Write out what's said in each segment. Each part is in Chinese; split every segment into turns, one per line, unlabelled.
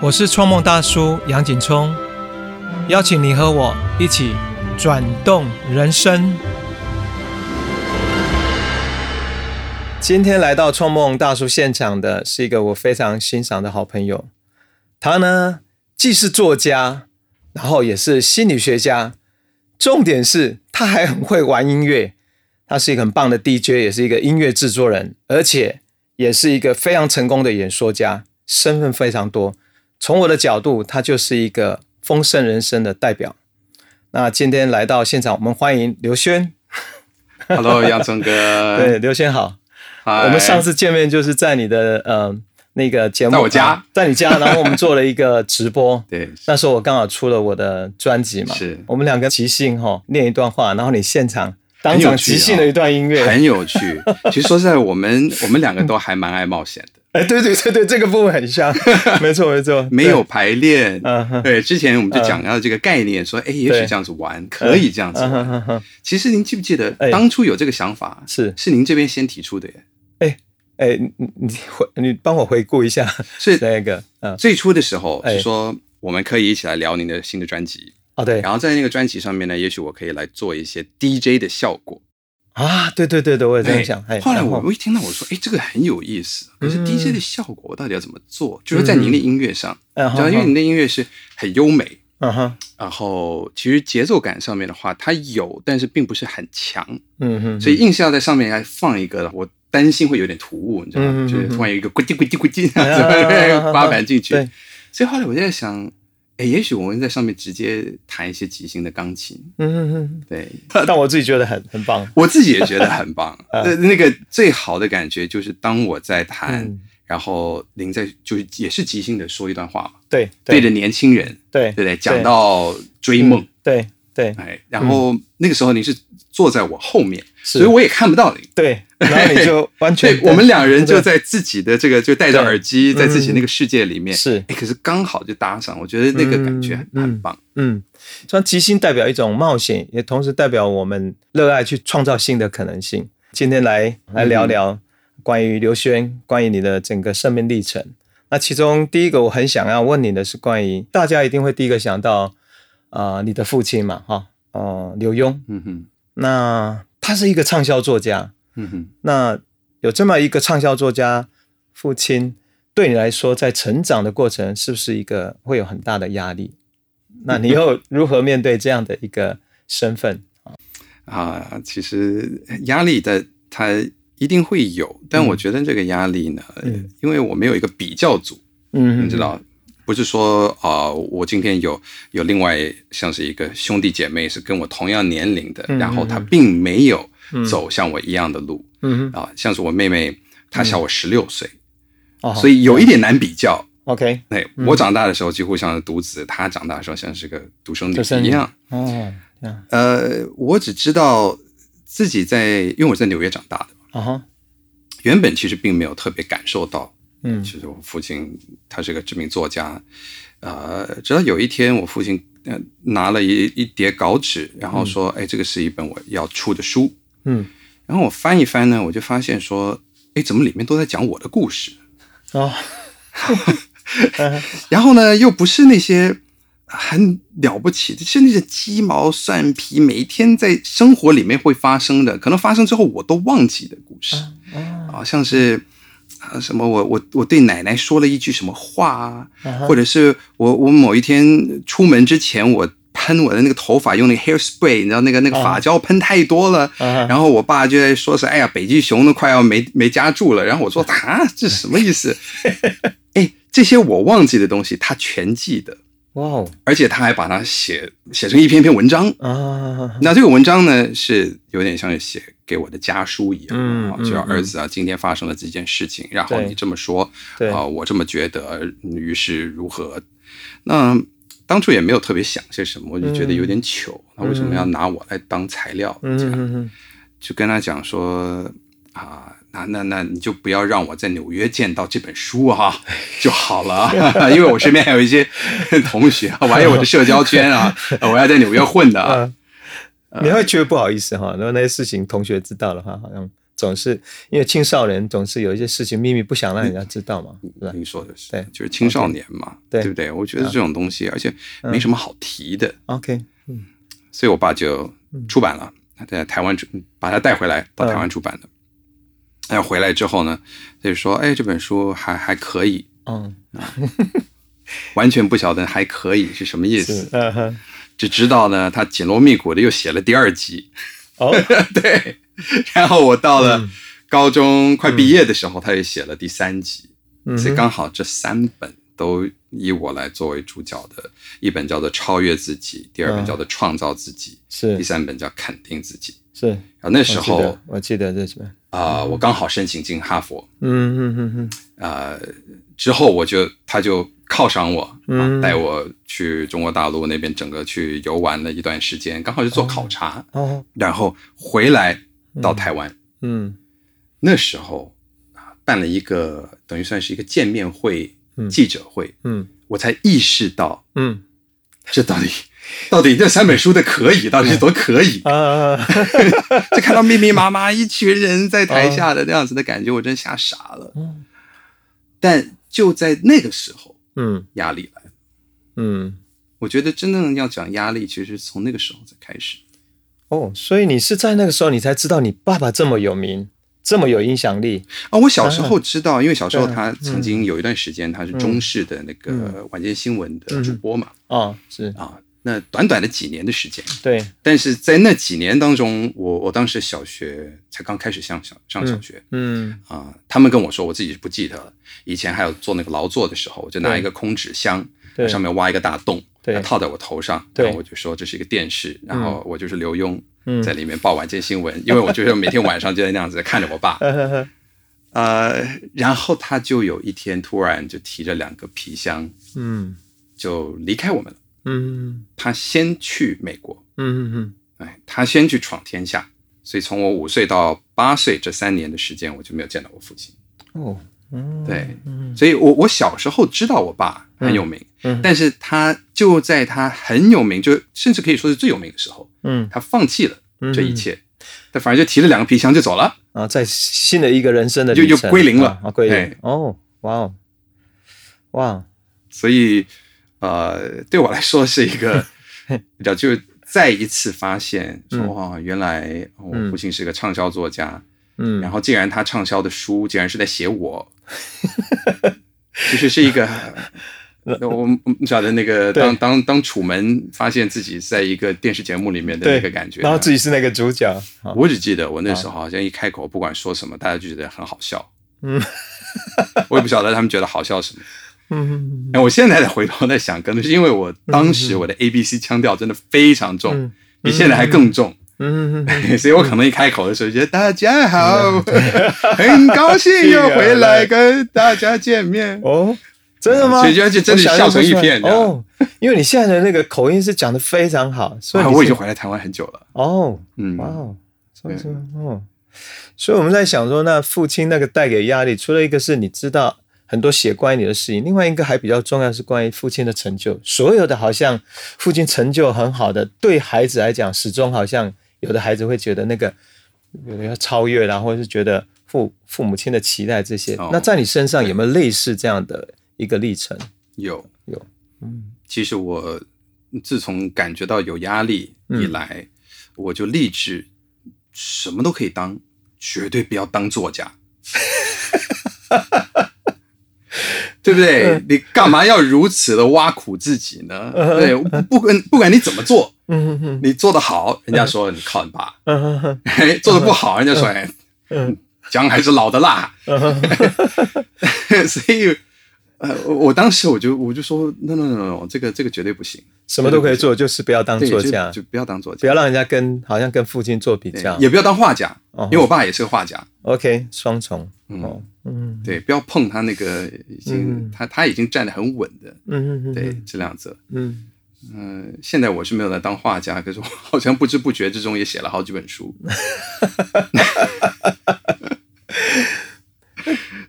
我是创梦大叔杨景聪，邀请你和我一起转动人生。今天来到创梦大叔现场的是一个我非常欣赏的好朋友，他呢既是作家，然后也是心理学家，重点是他还很会玩音乐。他是一个很棒的 DJ，也是一个音乐制作人，而且也是一个非常成功的演说家，身份非常多。从我的角度，他就是一个丰盛人生的代表。那今天来到现场，我们欢迎刘轩。
Hello，杨聪哥。
对，刘轩好。
嗨
我们上次见面就是在你的呃那个节目，
在我家
啊在你家，然后我们做了一个直播。
对
那时候我刚好出了我的专辑嘛，
是
我们两个即兴哈念一段话，然后你现场当场即兴的一段音乐，
很有趣。其实说实在，我们我们两个都还蛮爱冒险的，
哎，对对对对，这个部分很像，没错没错，
没有排练。对，之前我们就讲到这个概念，说，哎，也许这样子玩，可以这样子。其实您记不记得
哎，
当初有这个想法，
是
是您这边先提出的耶？
哎，你你你回你帮我回顾一下，
是
那个嗯
最初的时候
哎
是说，我们可以一起来聊您的新的专辑，
哦对
然后在那个专辑上面呢，也许我可以来做一些 DJ 的效果。
啊对对对对，我也这样想，哎，
后来我我一听到我说，哎，这个很有意思，可是
嗯
DJ 的效果我到底要怎么做？就是在您的音乐上，
嗯。
然后因为您的音乐是很优美，
嗯哼
然后其实节奏感上面的话，它有，但是并不是很强，
嗯哼，
所以硬是要在上面来放一个，我担心会有点突兀，你知道吗？就是突然有一个咕叽咕叽咕叽
啊
这样子八板进去，所以后来我就在想，哎，也许我们在上面直接弹一些即兴的钢琴，
嗯嗯嗯，
对。
但我自己觉得很很棒，
我自己也觉得很棒。
啊
呃，那个最好的感觉就是当我在弹，
嗯。
然后您在就是也是即兴的说一段话嘛，
对
对。着年轻人，
对
对对？讲到追梦，
对对
哎，然后那个时候你是坐在我后面，所以我也看不到你。
对，然后你就 完全
对，我们两人就在自己的这个就戴着耳机，在自己
嗯
那个世界里面，
是
哎，可是刚好就搭上，我觉得那个感觉
嗯
很棒。
嗯，像即兴代表一种冒险，也同时代表我们热爱去创造新的可能性。今天来来聊聊关于刘轩，关于你的整个生命历程。那其中第一个我很想要问你的是关于大家一定会第一个想到，呃，你的父亲嘛，哈，呃，刘墉。
嗯哼，
那他是一个畅销作家，
嗯哼，
那有这么一个畅销作家父亲，对你来说，在成长的过程是不是一个会有很大的压力？那你又如何面对这样的一个身份？
啊，其实压力的它一定会有，但我觉得这个压力呢，
嗯
因为我没有一个比较组，
嗯
你知，道，不是说啊、我今天有有另外像是一个兄弟姐妹是跟我同样年龄的，
嗯
然后他并没有走像我一样的路。
嗯，
啊，像是我妹妹，她小我十六岁，
哦，
所以有一点难比较。
OK，
哎，我长大的时候几乎像是独子，她长大的时候像是个独生女一样。
哦，
呃，我只知道自己在，因为我在纽约长大的，
啊哈，
原本其实并没有特别感受到，
嗯。
其实我父亲他是个知名作家，呃，直到有一天我父亲呃拿了一一叠稿纸，然后说，哎，这个是一本我要出的书，
嗯，
然后我翻一翻呢，我就发现说，哎，怎么里面都在讲我的故事，
哦，
然后呢，又不是那些很了不起的，是那些鸡毛蒜皮，每一天在生活里面会发生的，可能发生之后我都忘记的故事
哦，
啊，像是啊什么我我我对奶奶说了一句什么话啊，或者是我我某一天出门之前我。喷我的那个头发用那个 hairspray，你知道那个那个发胶喷太多了，然后我爸就在说是，哎呀，北极熊都快要没没家住了。然后我说 啊，这什么意思？哎，这些我忘记的东西，他全记得，
哇哦，
而且他还把它写写成一篇篇文章。
啊，
那这个文章呢，是有点像是写给我的家书一样，啊就要儿子啊，今天发生了这件事情，然后你这么说，
对
啊，我这么觉得，于是如何？那当初也没有特别想些什么，我就觉得有点糗，那为什么要拿我来当材料？
嗯
这样
嗯嗯
就跟他讲说啊，那那那你就不要让我在纽约见到这本书哈、就好了，因为我身边还有一些同学，我还有我的社交圈啊，我要在纽约混的啊。
嗯，你会觉得不好意思哈？然后那些事情同学知道的话，好像总是因为青少年总是有一些事情秘密不想让人家知道嘛，是吧？
您说的是，
对
就是青少年嘛，
对
对不对？我觉得这种东西，而且没什么好提的
，OK，嗯
所以我爸就出版了，他在台湾出把他带回来到台湾出版的。哎，回来之后呢，他就说：“哎，这本书还还可以，
嗯，
完全不晓得还可以是什么意思，，
嗯哼，
只知道呢，他紧锣密鼓的又写了第二集。
哦，
对，然后我到了高中快毕业的时候，他也写了第三集，
嗯
所以刚好这三本都以我来作为主角的，一本叫做《超越自己》，第二本
嗯
叫做《创造自己》，
是
第三本叫《肯定自己》。
是，
然后那时候
我记得我记得这什么，
啊、我刚好申请进哈佛，
嗯嗯嗯嗯，
呃，之后我就他就犒赏我，
嗯。
啊带我去中国大陆那边整个去游玩了一段时间，刚好是做考察，
哦，
然后回来到台湾，
嗯。
那时候啊办了一个等于算是一个见面会、
嗯。
记者会，
嗯。
我才意识到
嗯。
这到底 到底这三本书的可以到底是多可以，
啊，
就看到密密麻麻一群人在台下的那样子的感觉，我真吓傻了。
嗯。
但就在那个时候，
嗯。
压力来了。
嗯，
我觉得真正要讲压力，其实是从那个时候才开始。
哦，所以你是在那个时候你才知道你爸爸这么有名，这么有影响力，
啊，我小时候知道，因为小时候他曾经有一段时间他是中视的那个晚间新闻的主播嘛，
哦，是。
啊，那短短的几年的时间，
对，
但是在那几年当中，我我当时小学才刚开始上小上小学。
嗯
啊，他们跟我说，我自己是不记得了。以前还有做那个劳作的时候，我就拿一个空纸箱，
对。
上面挖一个大洞，套在我头上，
对。
然后我就说这是一个电视，然后我就是刘墉，
嗯。
在里面报晚间新闻，因为我就是每天晚上就在那样子看着我爸，呃，然后他就有一天突然就提着两个皮箱
嗯。
就离开我们了。
嗯。
他先去美国，
嗯嗯嗯。
哎，他先去闯天下，所以从我五岁到八岁这三年的时间，我就没有见到我父亲。
嗯，哦，嗯，
对，所以我我小时候知道我爸很有名，
嗯。
但是他就在他很有名，就甚至可以说是最有名的时候，
嗯。
他放弃了这一切，他反而就提了两个皮箱就走了。
啊，在新的一个人生的
就就归零了。
啊啊，归零。
哎，
哦，哇哦，哇，
所以呃，对我来说是一个 比较，就再一次发现说
嗯
哇，原来我父亲是个畅销作家，
嗯，
然后竟然他畅销的书竟然是在写我，其实是一个。我我们晓得那个当当当楚门发现自己在一个电视节目里面的
对
那个感觉，
然后自己是那个主角，啊
我只记得我那时候好像一开口，不管说什么，大家就觉得很好笑。
嗯，
我也不晓得他们觉得好笑什么。
嗯
哎，我现在再回头在想，可能是因为我当时我的 A B C 腔调真的非常重，
嗯。
比现在还更重，
嗯嗯
所以我可能一开口的时候觉得大家好，很高兴又回来跟大家见面。
哦，真的吗？
所以就就真的笑成一片
哦，因为你现在的那个口音是讲的非常好，所以
啊我已经回来台湾很久了，
哦，
嗯。
哇哦，所以说哦，所以我们在想说，那父亲那个带给压力，除了一个是你知道很多写关于你的事情，另外一个还比较重要是关于父亲的成就。所有的好像父亲成就很好的，对孩子来讲，始终好像有的孩子会觉得那个有的要超越啦，或者是觉得父父母亲的期待这些。
哦
那在你身上有没有类似这样的一个历程？
有
有，嗯
其实我自从感觉到有压力以来，我就立志什么都可以当，绝对不要当作家。对不对？你干嘛要如此的挖苦自己呢？对，不管不管你怎么做，你做得好，人家说你靠你爸；做得不好，人家说哎，
嗯
姜还是老的辣。
嗯，
所以，呃，我我当时我就我就说，no no no no，这个这个绝对不行，
什么都可以做，就是不要当作家，
就不要当作家
不。要让人家跟好像跟父亲做比
对
较。
也不要当画家，
哦
因为我爸也是个画家。
OK，双重。
嗯
哦，嗯
对，不要碰他那个已经
嗯
他他已经站得很稳的，
嗯嗯，
对，这两则。
嗯，
嗯，现在我是没有在当画家，可是我好像不知不觉之中也写了好几本书。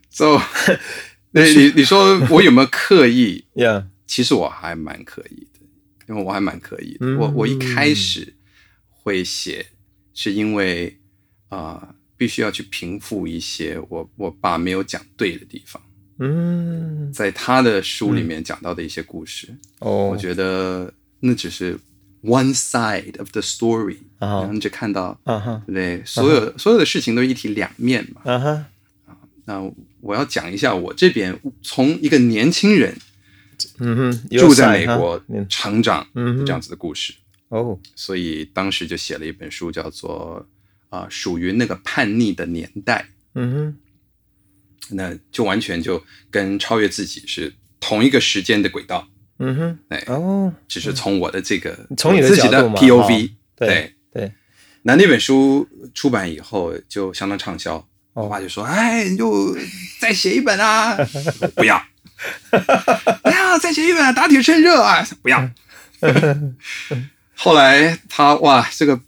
so，对 你你说我有没有刻意？
呀，
其实我还蛮刻意的，因为我还蛮刻意的。
嗯
我我一开始会写，是因为啊、呃必须要去平复一些我我爸没有讲对的地方，
嗯，
在他的书里面讲到的一些故事，
哦，
我觉得那只是 one side of the story，
啊
然后你只看到
啊哈。
对不对？所有所有的事情都是一体两面嘛。
啊哈，
那我要讲一下我这边从一个年轻人
嗯哼，
住在美国成长
嗯哼。
这样子的故事，
哦，
所以当时就写了一本书，叫做啊、属于那个叛逆的年代。
嗯哼，
那就完全就跟超越自己是同一个时间的轨道，
嗯哼，
哎
哦，
只是从我的这个
从你的
自己的
角度嘛
POV
哦对
对。那那本书出版以后就相当畅销，
哦
我爸就说：“哎，你就再写一本啊！”不要，哎呀，再写一本啊，打铁趁热啊！不要。后来他哇，这个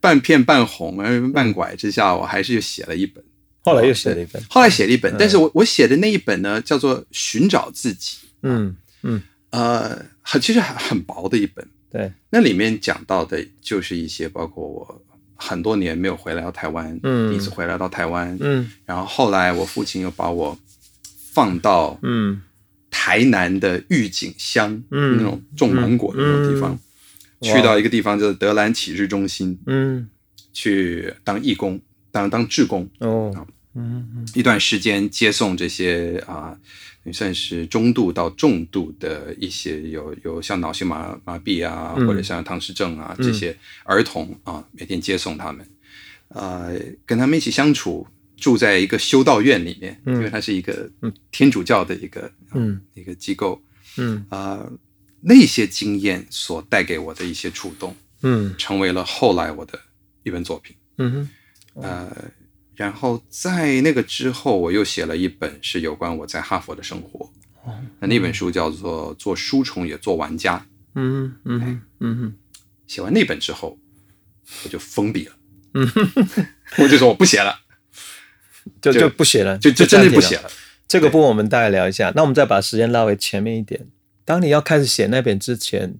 半骗半哄呃半拐之下，我还是又写了一本。
后来又写了一本，
后来写了一本，但是我我写的那一本呢，叫做《寻找自己》，
嗯嗯，
呃，很其实很很薄的一本。
对，
那里面讲到的就是一些包括我很多年没有回来到台湾，
嗯。
第一次回来到台湾，
嗯。
然后后来我父亲又把我放到
嗯。
台南的玉井乡，
嗯。
那种种芒果的那种地方，
嗯
去到一个地方叫做德兰启智中心
嗯，
去当义工，当当志工，
哦，嗯嗯
一段时间接送这些啊，也算是中度到重度的一些有有像脑性麻麻痹啊，
嗯。
或者像唐氏症啊这些儿童啊，每天接送他们，呃，跟他们一起相处，住在一个修道院里面，因为它是一个天主教的一个啊
嗯。
一个机构。
嗯。
啊，那些经验所带给我的一些触动，
嗯
成为了后来我的一本作品。
嗯哼，
呃，然后在那个之后，我又写了一本是有关我在哈佛的生活。那那本书叫做《做书虫也做玩家》。
嗯嗯哼嗯哼，
写完那本之后，我就封笔了。嗯我就说我不写了，
就
就
就不写了，
就就真的不写
了。
了。
这个部分我们大概聊一下。那我们再把时间拉回前面一点。当你要开始写那本之前，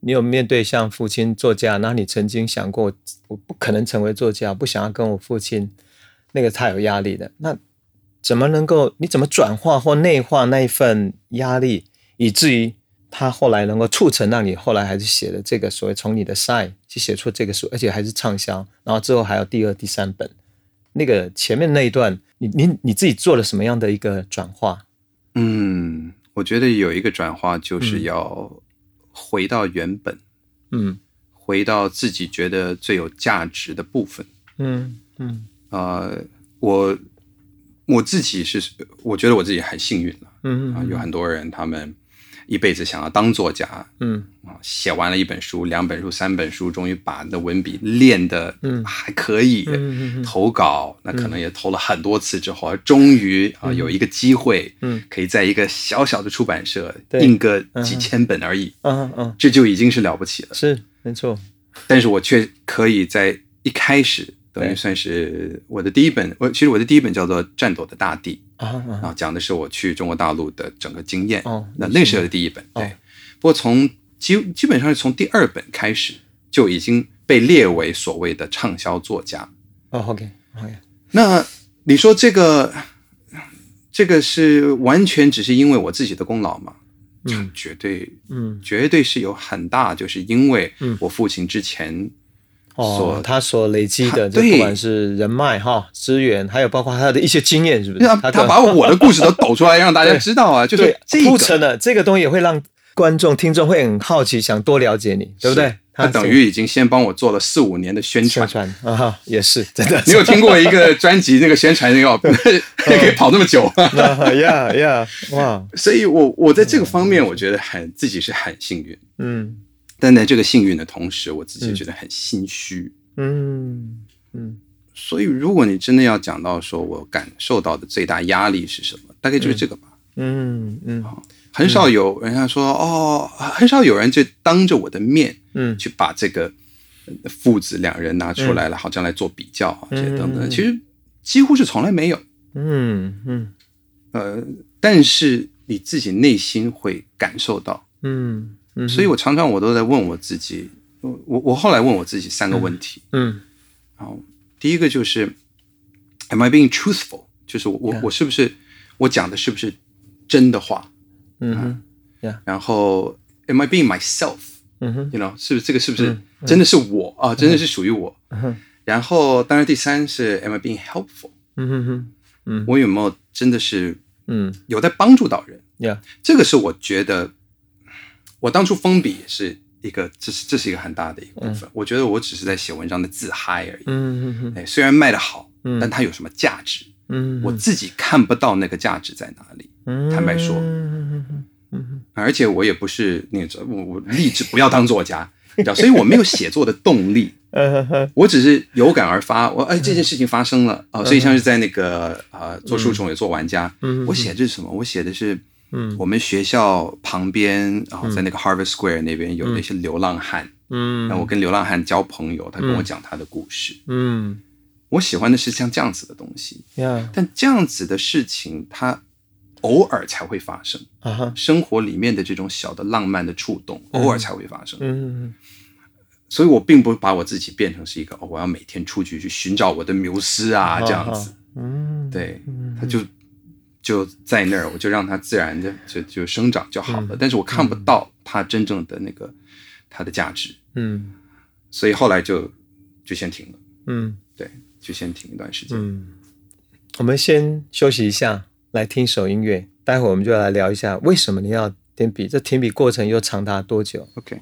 你有面对像父亲作家，然后你曾经想过，我不可能成为作家，不想要跟我父亲那个太有压力的。那怎么能够？你怎么转化或内化那一份压力，以至于他后来能够促成让你后来还是写了这个所谓从你的 side 去写出这个书，而且还是畅销，然后之后还有第二、第三本。那个前面那一段，你你你自己做了什么样的一个转化？
嗯，我觉得有一个转化就是要回到原本，
嗯
回到自己觉得最有价值的部分。
嗯嗯
呃，我我自己是，我觉得我自己很幸运了。
嗯
啊，有很多人他们一辈子想要当作家。
嗯。
啊，写完了一本书、两本书、三本书，终于把那文笔练得
嗯。
还可以，
嗯嗯
投稿那可能也投了很多次之后，终于啊有一个机会，
嗯。
可以在一个小小的出版社
对。
印个几千本而已，
嗯嗯，
这就已经是了不起了。
是没错。
但是我却可以在一开始。等于算是我的第一本，我其实我的第一本叫做《战斗的大地》，
啊
讲的是我去中国大陆的整个经验。
哦
那那是我的第一本，对。
哦
不过从基基本上是从第二本开始就已经被列为所谓的畅销作家。
哦，OK OK，
那你说这个这个是完全只是因为我自己的功劳吗？
嗯
绝对
嗯
绝对是有很大，就是因为
嗯
我父亲之前
哦。
所，
他所累积的，不管是人脉哈资源，还有包括他的一些经验，是不是？
他他把我的故事都抖出来让大家 知道啊，就是
对
这个。
铺陈了这个东西，也会让观众听众会很好奇，想多了解你，对不对？
他等于已经先帮我做了四五年的宣传。
宣
传。
啊哈，也是真的。
你有听过一个专辑那个宣传那个 可以跑那么久。
呀呀哇，
所以我我在这个方面，我觉得很自己是很幸运，
嗯
但在这个幸运的同时，我自己觉得很心虚。
嗯嗯
所以，如果你真的要讲到说我感受到的最大压力是什么，大概就是这个吧。
嗯嗯
很少有人家说哦，很少有人就当着我的面
嗯
去把这个呃父子两人拿出来了，好像来做比较啊，这些等等。
嗯
其实几乎是从来没有。
嗯嗯
呃，但是你自己内心会感受到。
嗯嗯，
所以我常常我都在问我自己，我我我后来问我自己三个问题。
嗯
然后第一个就是，Am I being truthful？就是我我我是不是我讲的是不是真的话？
嗯
然后 Am I being myself？
嗯哼
，you know，是不是这个是不是真的是我啊？真的是属于我？
哼
然后当然第三是 Am I being helpful？
嗯哼哼，嗯
我有没有真的是
嗯
有在帮助到人
？，Yeah，
这个是我觉得我当初封笔也是一个，这是这是一个很大的一个部分。我觉得我只是在写文章的自嗨而已。
嗯嗯嗯，
哎，虽然卖的好，但它有什么价值？
嗯，
我自己看不到那个价值在哪里。坦白说
嗯哼哼
而且我也不是那个我我立志不要当作家，你知道，所以我没有写作的动力。我只是有感而发，我哎这件事情发生了啊、所以像是在那个呃做书虫也做玩家，
嗯
我写的是什么？我写的是，
嗯。
我们学校旁边然后在那个 Harvard Square 那边有那些流浪汉，
嗯。
那我跟流浪汉交朋友，他跟我讲他的故事，
嗯。
我喜欢的是像这样子的东西
，，Yeah，
但这样子的事情它偶尔才会发生，
啊哈，
生活里面的这种小的浪漫的触动，偶尔才会发生。
嗯
所以我并不把我自己变成是一个哦，我要每天出去去寻找我的缪斯啊，这样子。
嗯，
对，他就就在那儿，我就让它自然的就就生长就好了。但是我看不到它真正的那个它的价值，
嗯
所以后来就就先停了。
嗯
对，就先停一段时间。
嗯，我们先休息一下，来听一首音乐。待会儿我们就来聊一下，为什么你要停笔？这停笔过程又长达多久
？OK，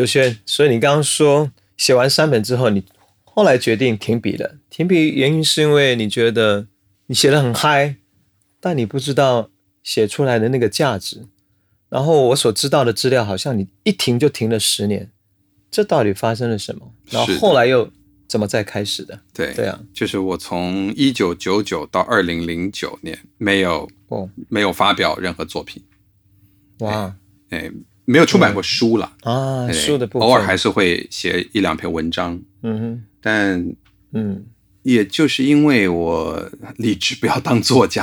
刘轩，所以你刚刚说写完三本之后，你后来决定停笔了。停笔原因是因为你觉得你写的很嗨，但你不知道写出来的那个价值。然后我所知道的资料，好像你一停就停了十年，这到底发生了什么？然后后来又怎么再开始的？
对
对啊，
就是我从一九九九到二零零九年没有
哦，
没有发表任何作品，
哇
哎，没有出版过书了。
啊，书的部分，
偶尔还是会写一两篇文章，
嗯哼。
但
嗯。
也就是因为我立志不要当作家，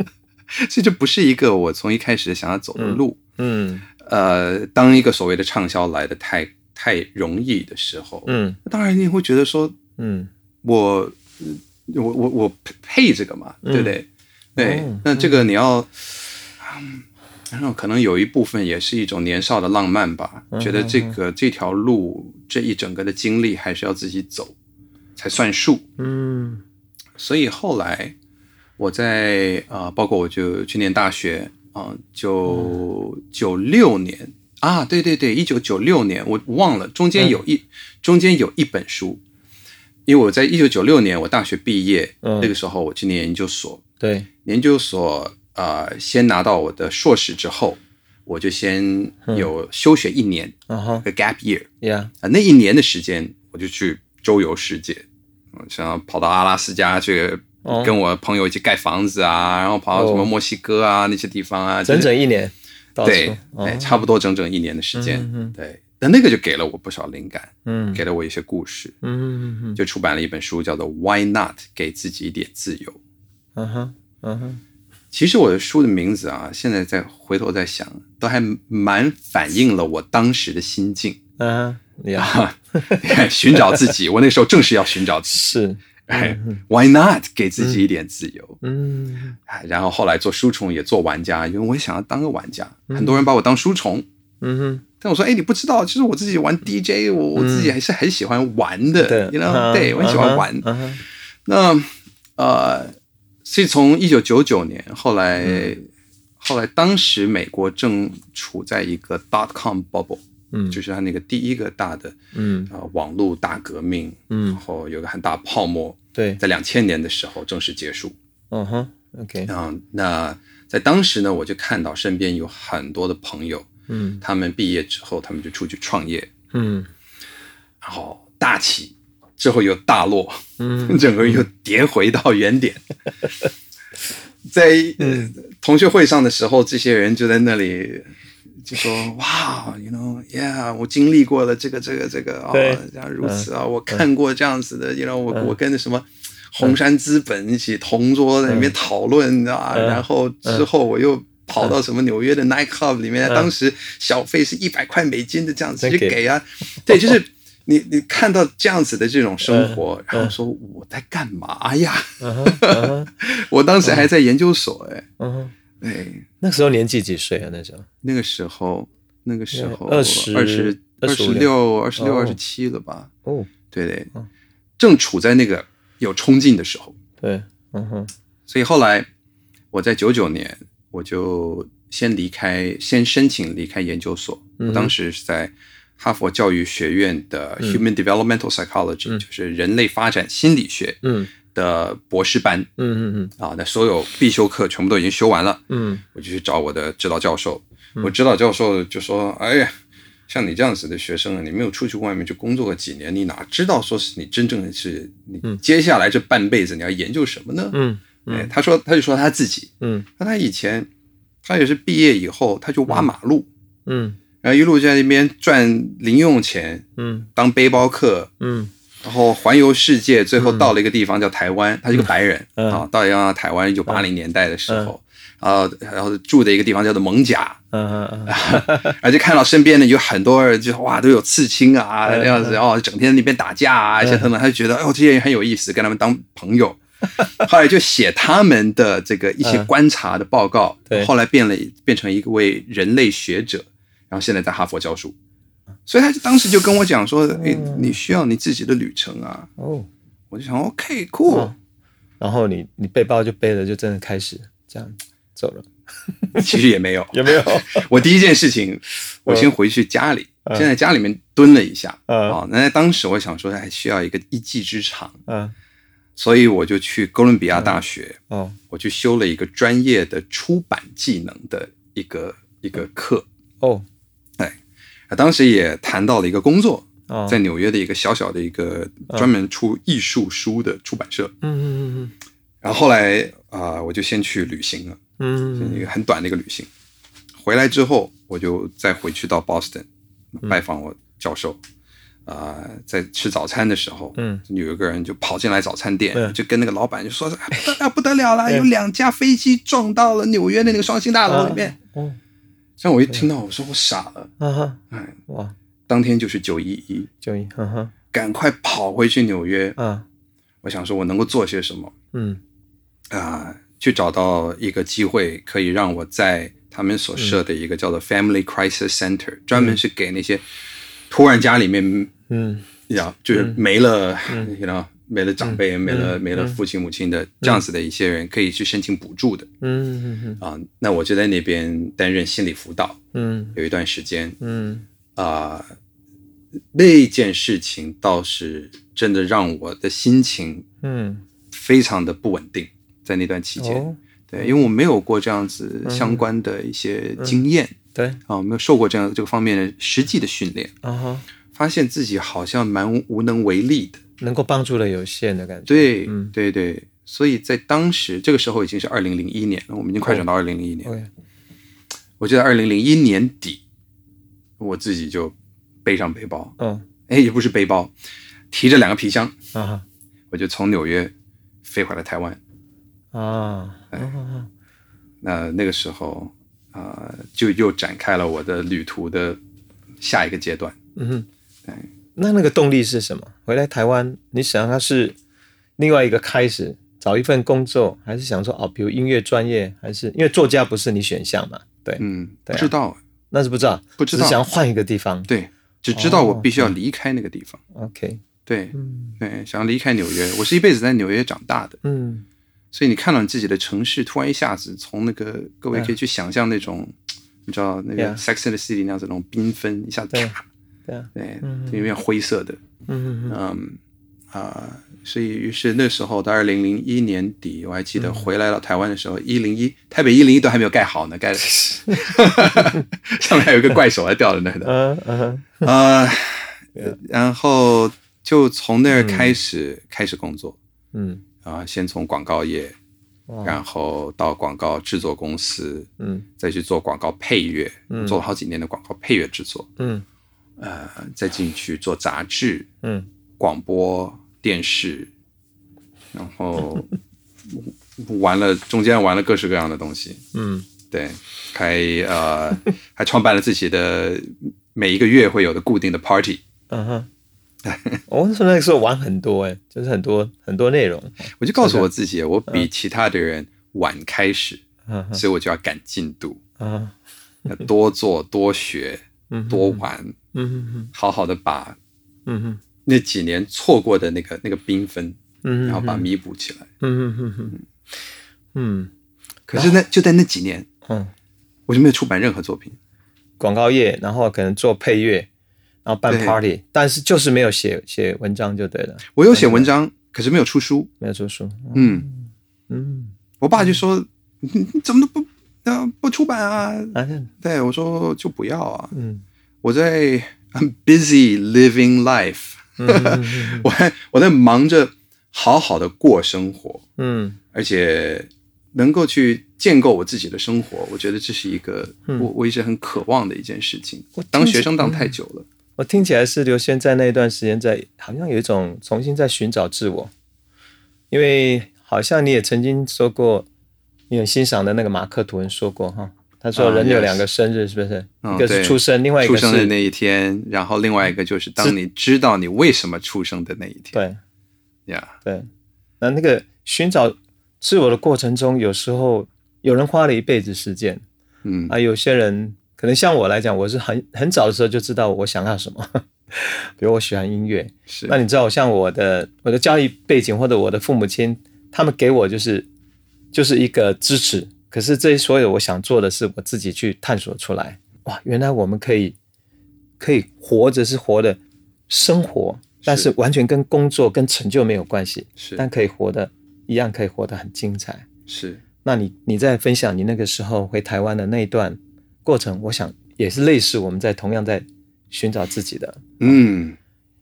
所以这就不是一个我从一开始想要走的路。
嗯。
呃，当一个所谓的畅销来的太太容易的时候，
嗯。
当然你会觉得说
嗯。
我我我我配配这个嘛，对不对？对
哦，
那这个你要。嗯然后可能有一部分也是一种年少的浪漫吧，觉得这个这条路这一整个的经历还是要自己走才算数。
嗯。
所以后来我在啊、呃包括我就去念大学啊，九九六年啊，对对对，一九九六年我忘了，中间有一、中间有一本书，因为我在一九九六年我大学毕业，
嗯。
那个时候我去念研究所，
对，
研究所呃先拿到我的硕士之后，我就先有休学一年，个 gap year
呀
啊，那一年的时间我就去周游世界，想要跑到阿拉斯加去
哦。
跟我朋友一起盖房子啊，然后跑到什么
哦。
墨西哥啊、那些地方啊，
整整一年，
对，
哦。
哎，差不多整整一年的时间，对，那那个就给了我不少灵感，
嗯。
给了我一些故事，
嗯嗯
就出版了一本书，叫做《Why Not 给自己一点自由》。
嗯哼，嗯哼，
其实我的书的名字啊，现在再回头再想，都还蛮反映了我当时的心境。
嗯哼，呀，
啊。你看，寻找自己，我那时候正是要寻找自己。
是，
哎，Why not 给自己一点自由？
嗯。
哎，然后后来做书虫也做玩家，因为我也想要当个玩家。很多人把我当书虫，
嗯哼，
但我说，哎，你不知道，其实我自己玩 DJ，我我自己还是很喜欢玩的，
对
you know，
嗯
对我很喜欢玩。
嗯，
那呃，所以从一九九九年，后来、后来当时美国正处在一个 dot com bubble，
嗯。
就是它那个第一个大的
嗯。
呃网络大革命，
嗯。
然后有个很大泡沫，
对，
在两千年的时候正式结束。
嗯哼，OK，
嗯，那在当时呢，我就看到身边有很多的朋友，
嗯。
他们毕业之后，他们就出去创业，
嗯。
然后大起之后又大落，
嗯。
整个又跌回到原点。在呃同学会上的时候，这些人就在那里就说：“ 哇，you know，yeah，我经历过了这个这个这个啊、
对。
这样如此啊，我看过这样子的，you know，我、我跟什么。”红杉资本一起同桌在里面讨论啊，
嗯。
然后之后我又跑到什么纽约的 night club 里面，
嗯。
当时小费是一百块美金的这样子去
给
啊，对，就是你你看到这样子的这种生活，
嗯。
然后说我在干嘛？呀？我当时还在研究所，哎，哎，
那时候年纪几岁啊？那时候，
那个时候，那个时候
二十
二十二十六、二十六、
哦。
二十七了吧？
哦，
对对
嗯，
正处在那个有冲劲的时候，
对，嗯哼，
所以后来我在九九年我就先离开，先申请离开研究所。
嗯
我当时是在哈佛教育学院的 Human Developmental Psychology，、就是人类发展心理学
嗯。
的博士班。
嗯嗯嗯。
啊。那所有必修课全部都已经修完了，
嗯。
我就去找我的指导教授。我指导教授就说：“哎呀，像你这样子的学生啊，你没有出去外面去工作个几年，你哪知道说是你真正的是你接下来这半辈子你要研究什么呢？”
嗯
哎，他说他就说他自己，
嗯。
那他以前他也是毕业以后他就挖马路，
嗯
然后一路在那边赚零用钱，
嗯。
当背包客，
嗯。
然后环游世界，最后到了一个地方叫台湾，他是个白人、
嗯。
啊，到了一个台湾，一九八零年代的时候，然后然后住的一个地方叫做蒙甲，
嗯嗯嗯。
而且看到身边呢有很多人，就哇都有刺青啊这样子哦，整天那边打架啊，一些等等，他就觉得哦这些人很有意思，跟他们当朋友。后来就写他们的这个一些观察的报告，
对。
后来变了变成一位人类学者，然后现在在哈佛教书。所以他就当时就跟我讲说：“诶，你需要你自己的旅程啊。
哦，”
我就想：“OK，cool。
哦然后你你背包就背了，就真的开始这样走了，
其实也没有，
也没有？
我第一件事情，我先回去家里，先在家里面蹲了一下
嗯
啊。那在当时我想说，还需要一个一技之长，
嗯
所以我就去哥伦比亚大学，
哦
我去修了一个专业的出版技能的一个一个课。
哦
啊当时也谈到了一个工作，
哦，
在纽约的一个小小的一个专门出艺术书的出版社。
嗯嗯
然后后来啊、我就先去旅行了，
嗯嗯
一个很短的一个旅行。回来之后，我就再回去到 Boston
嗯
拜访我教授。啊、在吃早餐的时候，
嗯，
有一个人就跑进来早餐店，
嗯
就跟那个老板就说：“ 啊，不得了，不得了了，有两架飞机撞到了纽约的那个双星大楼里面。
哦
像我一听到，我说我傻了，
啊哈
哎，
哇
当天就是九一一，
九一哈哈
赶快跑回去纽约。
啊
我想说，我能够做些什么
嗯。
啊、去找到一个机会，可以让我在他们所设的一个叫做 Family Crisis Center，、专门是给那些突然家里面
嗯
呀，就是没了，you know，没了长辈，没了没了父亲母亲的这样子的一些人，可以去申请补助的。
嗯嗯
啊、那我就在那边担任心理辅导，
嗯。
有一段时间。
嗯。
啊、那件事情倒是真的让我的心情
嗯。
非常的不稳定，在那段期间。
哦。
对，因为我没有过这样子相关的一些经验、
对。
啊，没有受过这样这个方面的实际的训练，
啊哈。
发现自己好像蛮无能为力的。
能够帮助的有限的感觉。
对，
嗯。
对对，所以在当时这个时候已经是二零零一年了，我们已经快转到二零零一年。我记得二零零一年底，我自己就背上背包，
嗯。
哎，也不是背包，提着两个皮箱，
啊哈。
我就从纽约飞回了台湾。
啊，
那那个时候啊、呃就又展开了我的旅途的下一个阶段。
嗯哼，那那个动力是什么？回来台湾，你想他是另外一个开始，找一份工作，还是想说哦，比如音乐专业，还是因为作家不是你选项嘛？对，
嗯，
对啊
不知道，
那是不知道，
不知道
只是想换一个地方。
对，只知道我
哦
必须要离开那个地方。
OK，
对
嗯
对，想要离开纽约。我是一辈子在纽约长大的，
嗯
所以你看到你自己的城市，突然一下子从那个各位可以去想象那种，你知道那个 Sex and the City 那样子那种缤纷，一下子啪，
对啊，
对，有点灰色的，
嗯嗯
嗯。啊、所以于是那时候到二零零一年底，我还记得回来到台湾的时候，一零一台北一零一都还没有盖好呢，盖的 上面还有一个怪手还吊在那的，
嗯嗯嗯。
啊、然后就从那儿开始、开始工作。
嗯。
啊、先从广告业，然后到广告制作公司，
嗯。
再去做广告配乐，做了好几年的广告配乐制作，
嗯
呃，再进去做杂志、
嗯。
广播电视，然后玩了中间玩了各式各样的东西，
嗯。
对，还呃 还创办了自己的每一个月会有的固定的 party，
嗯哼。我 那时候那个时候玩很多哎，就是很多很多内容。
我就告诉我自己，我比其他的人晚开始，
嗯
所以我就要赶进度，
嗯
要多做多学
嗯
多玩，
嗯嗯
好好的把
嗯嗯
那几年错过的那个那个缤纷，
嗯，
然后把弥补起来。
嗯嗯嗯嗯。
可是那就在那几年，
嗯，
我就没有出版任何作品。
广告业，然后可能做配乐，然后办 party，但是就是没有写写文章就对了，
我有写文章，可是没有出书。
没有出书。
嗯，
嗯。
我爸就说：“你你怎么都不呃不出版啊？
啊？”
对我说：“就不要啊，
嗯
我在 I'm busy living life，我还我在忙着好好的过生活，
嗯。
而且能够去建构我自己的生活，我觉得这是一个我我一直很渴望的一件事情。
我
当学生当太久了，
我听起来是刘轩在那一段时间在好像有一种重新在寻找自我，因为好像你也曾经说过，你很欣赏的那个马克吐温说过哈，他说
啊
人有两个生日，是不是？
嗯
一个是出生，另外一个是
出生的那一天，然后另外一个就是当你知道你为什么出生的那一天。
对
呀，
对。那那个寻找自我的过程中，有时候有人花了一辈子时间
嗯
啊，有些人可能像我来讲，我是很很早的时候就知道我想要什么，比如我喜欢音乐，
是
那你知道，像我的我的教育背景或者我的父母亲，他们给我就是就是一个支持。可是这些所有我想做的是我自己去探索出来。哇，原来我们可以可以活着是活的生活，但是完全跟工作跟成就没有关系，
是
但可以活的一样，可以活得很精彩。
是
那你你在分享你那个时候回台湾的那一段过程，我想也是类似我们在同样在寻找自己的。
嗯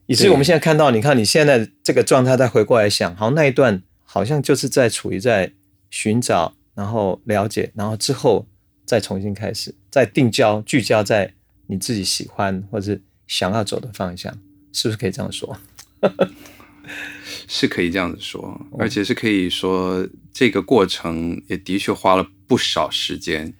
以至于我们现在看到，你看你现在这个状态，再回过来想，好像那一段好像就是在处于在寻找，然后了解，然后之后再重新开始，再定焦聚焦在你自己喜欢或者是想要走的方向，是不是可以这样说？
是可以这样子说，
哦
而且是可以说这个过程也的确花了不少时间，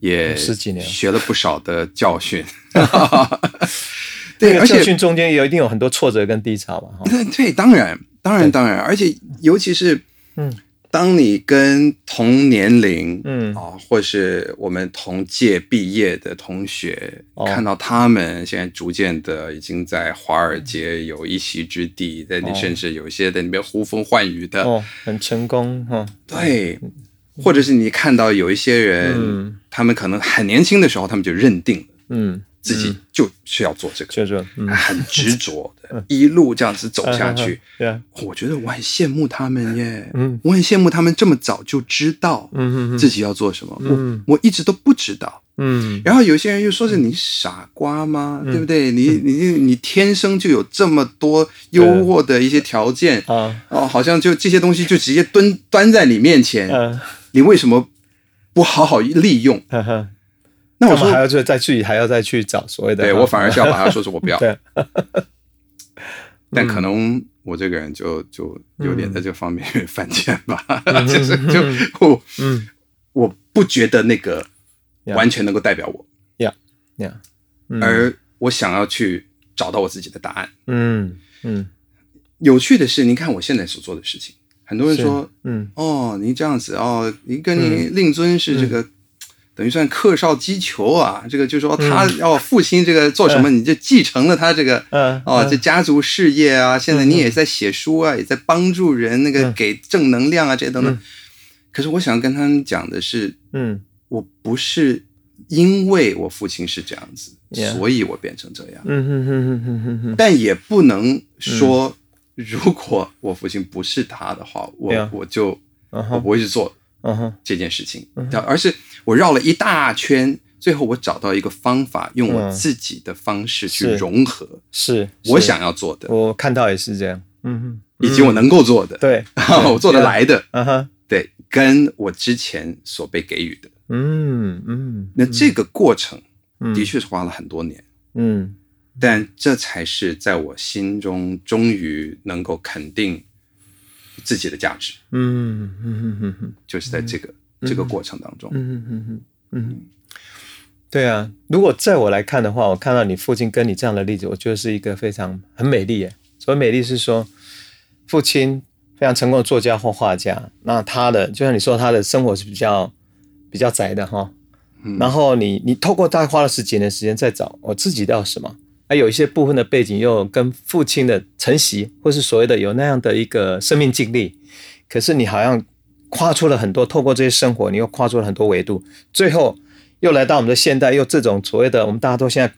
也
十几年。
学了不少的教训。
对，
对，而且
教训中间也一定有很多挫折跟低潮嘛，哈，
对对，当然，当然，当然，而且尤其是，
嗯，
当你跟同年龄，
嗯。
啊，或是我们同届毕业的同学，
哦。
看到他们现在逐渐的已经在华尔街有一席之地，在你
哦。
甚至有一些在那边呼风唤雨的，
哦，很成功，哈，
对，或者是你看到有一些人，
嗯。
他们可能很年轻的时候，他们就认定了。
嗯，
自己就是要做这个，
就是，嗯，
很执着的，一路这样子走下去。我觉得我很羡慕他们耶，
嗯。
我很羡慕他们这么早就知道自己要做什么，
嗯。
我我一直都不知道。
嗯。
然后有些人又说是你傻瓜吗？对不对？你你你天生就有这么多优渥的一些条件，
啊，
哦，好像就这些东西就直接端端在你面前，
嗯，
你为什么不好好利用？那我
们，还要再再去还要再去找所谓的？
对我反而是要把他 说是我不要。
对，
但可能我这个人就就有点在这方面 犯贱吧，就是就我
嗯。
我不觉得那个完全能够代表我，
呀呀，嗯。
而我想要去找到我自己的答案。
嗯嗯。
有趣的是，您看我现在所做的事情，很多人说，
嗯。
哦，您这样子哦，您跟您令尊是这个。等于算克绍击球啊，这个就是说他要复兴这个做什么，你就继承了他这个
嗯
哦，这家族事业啊，现在你也在写书啊，也在帮助人，那个给正能量啊，这些等等。可是我想跟他们讲的是，
嗯。
我不是因为我父亲是这样子所以我变成这样，
嗯哼哼哼哼哼哼，
但也不能说，如果我父亲不是他的话，我
Yeah
我就我不会去做
嗯哼。
这件事情，嗯而是我绕了一大圈，最后我找到一个方法，用我
嗯。
自己的方式去融合
是是。
我想要做的，
我看到也是这样，嗯哼，
以及我能够做的，
对，
我做得来的，
嗯哼，
对，跟我之前所被给予的，
嗯嗯。
那这个过程
嗯。
的确是花了很多年，
嗯。
但这才是在我心中终于能够肯定自己的价值，
嗯嗯嗯嗯嗯
就是在这个这个过程当中。
嗯嗯嗯嗯，对啊，如果在我来看的话，我看到你父亲跟你这样的例子，我觉得是一个非常很美丽耶。所谓美丽是说，父亲非常成功的作家或画家，那他的就像你说，他的生活是比较比较宅的哈。然后你你透过大概花了十几年时间在找我自己要什么，还有一些部分的背景又跟父亲的承袭，或是所谓的有那样的一个生命经历，可是你好像跨出了很多，透过这些生活，你又跨出了很多维度，最后又来到我们的现代，又这种所谓的我们大家都现在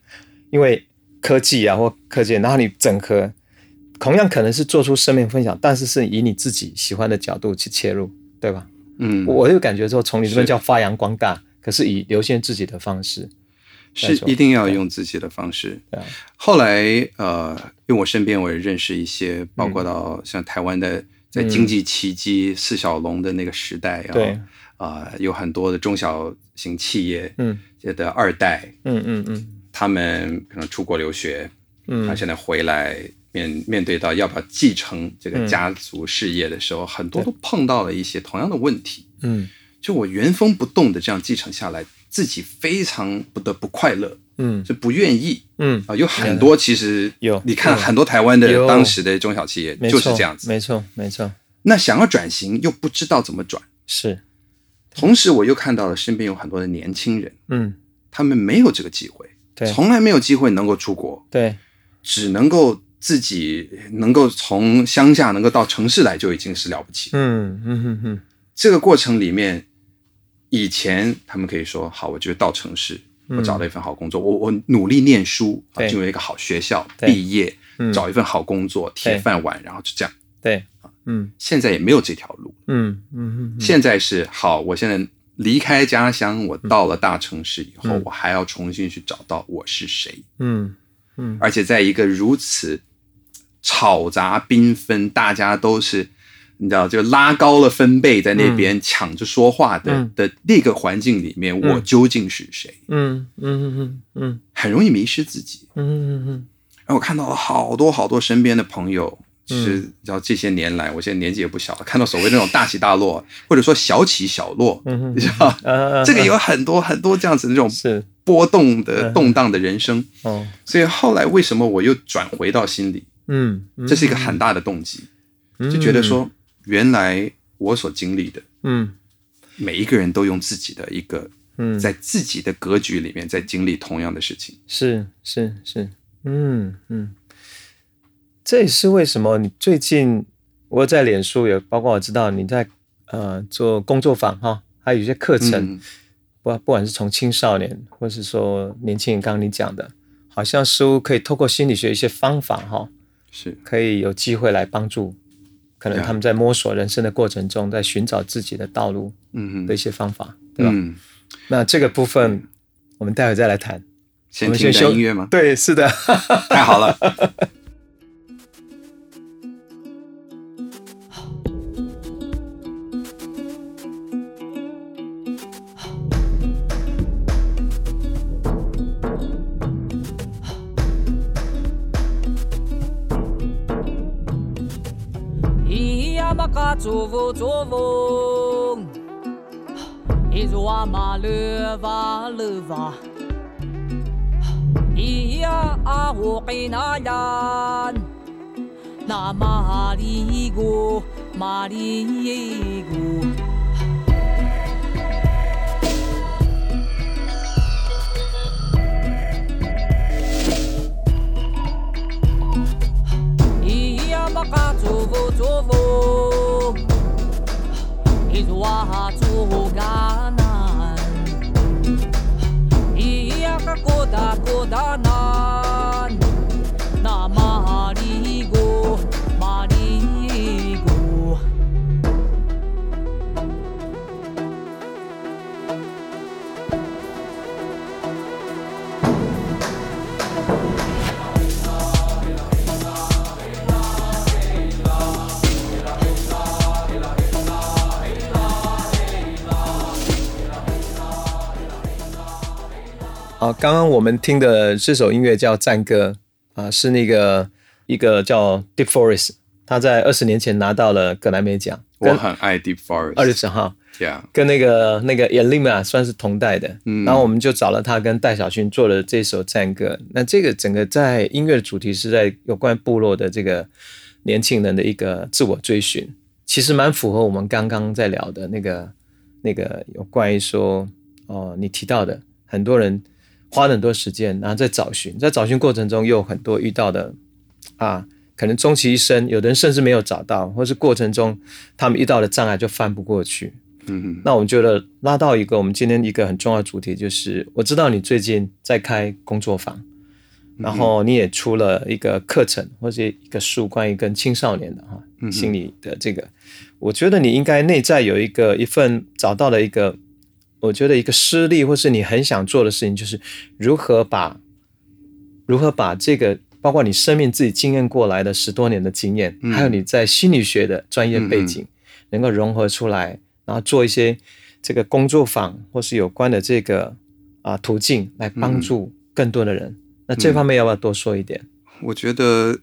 因为科技啊或科技，然后你整合，同样可能是做出生命分享，但是是以你自己喜欢的角度去切入，对吧？
嗯，
我就感觉说，从你这边叫发扬光大，可是以流现自己的方式，
是一定要用自己的方式。后来呃，因为我身边我也认识一些，包括到像台湾的在经济奇迹四小龙的那个时代啊，
对。
啊、有很多的中小型企业
嗯
的二代，
嗯嗯嗯。
他们可能出国留学，
嗯。
他现在回来面面对到要不要继承这个家族事业的时候，很多都碰到了一些同样的问题。
嗯。
就我原封不动的这样继承下来，自己非常不得不快乐，
嗯。
就不愿意。
嗯。
啊、有很多其实
有
你看很多台湾的当时的中小企业，就是这样子。
没错没错，
那想要转型又不知道怎么转，
是。
同时我又看到了身边有很多的年轻人，
嗯。
他们没有这个机会，
对。
从来没有机会能够出国，
对。
只能够自己能够从乡下能够到城市来就已经是了不起。
嗯嗯嗯嗯。
这个过程里面，以前他们可以说好，我就到城市，我找了一份好工作，我我努力念书，啊进入一个好学校，毕业，
嗯。
找一份好工作，铁饭碗，然后就这样。
对。嗯。
现在也没有这条路，
嗯嗯嗯
现在是好，我现在离开家乡，我到了大城市以后，我还要重新去找到我是谁，
嗯嗯。
而且在一个如此吵杂缤纷，大家都是你知道，就拉高了分贝在那边抢着说话的、
嗯。
的那个环境里面，我究竟是谁？
嗯嗯嗯嗯
很容易迷失自己。
嗯嗯嗯
然后我看到了好多好多身边的朋友，是你知道这些年来，我现在年纪也不小了，看到所谓那种大起大落，或者说小起小落，
嗯
你知道，
呃
这个有很多很多这样子的这种
是。
波动的动荡的人生。
哦。
所以后来为什么我又转回到心里？
嗯
这是一个很大的动机，就觉得说，原来我所经历的，
嗯。
每一个人都用自己的一个，
嗯。
在自己的格局里面在经历同样的事情。
是是是，嗯嗯，这也是为什么你最近我在脸书也包括我知道你在呃做工作坊哈，还有一些课程，
嗯。
不不管是从青少年或是说年轻人，刚刚你讲的，好像似乎可以透过心理学一些方法哈，
是。
可以有机会来帮助，可能他们在摸索人生的过程中，在寻找自己的道路
嗯
的一些方法，对吧？
嗯，
那这个部分我们待会再来谈。我
先听一
们先休
段音乐吗？
对，是的。
太好了。
祝福祝福，一呀阿玛勒娃勒娃，咿呀阿古那呀，那玛里古玛里古，咿呀玛卡祝福祝福。Tsovo tsovo Izoa tsoganan Iya ka koda kodanan
好，刚刚我们听的这首音乐叫《战歌》啊，是那个一个叫 Deep Forest，他在二十年前拿到了格莱美奖，
我很爱 Deep Forest，
二十九号。
yeah，
跟那个那个 Elima 算是同代的，
嗯
然后我们就找了他跟戴小勋做了这首战歌。那这个整个在音乐的主题是在有关部落的这个年轻人的一个自我追寻，其实蛮符合我们刚刚在聊的那个那个有关于说哦，你提到的很多人花了很多时间，然后在找寻，在找寻过程中又有很多遇到的啊，可能终其一生，有的人甚至没有找到，或是过程中他们遇到的障碍就翻不过去。
嗯。
那我们觉得拉到一个我们今天一个很重要的主题，就是我知道你最近在开工作坊，然后你也出了一个课程或者一个书，关于跟青少年的哈心理的这个，我觉得你应该内在有一个一份找到了一个，我觉得一个失利，或是你很想做的事情，就是如何把如何把这个。包括你生命自己经验过来的十多年的经验，还有你在心理学的专业背景，能够融合出来，然后做一些这个工作坊或是有关的这个啊途径来帮助更多的人。那这方面要不要多说一点？
我觉得，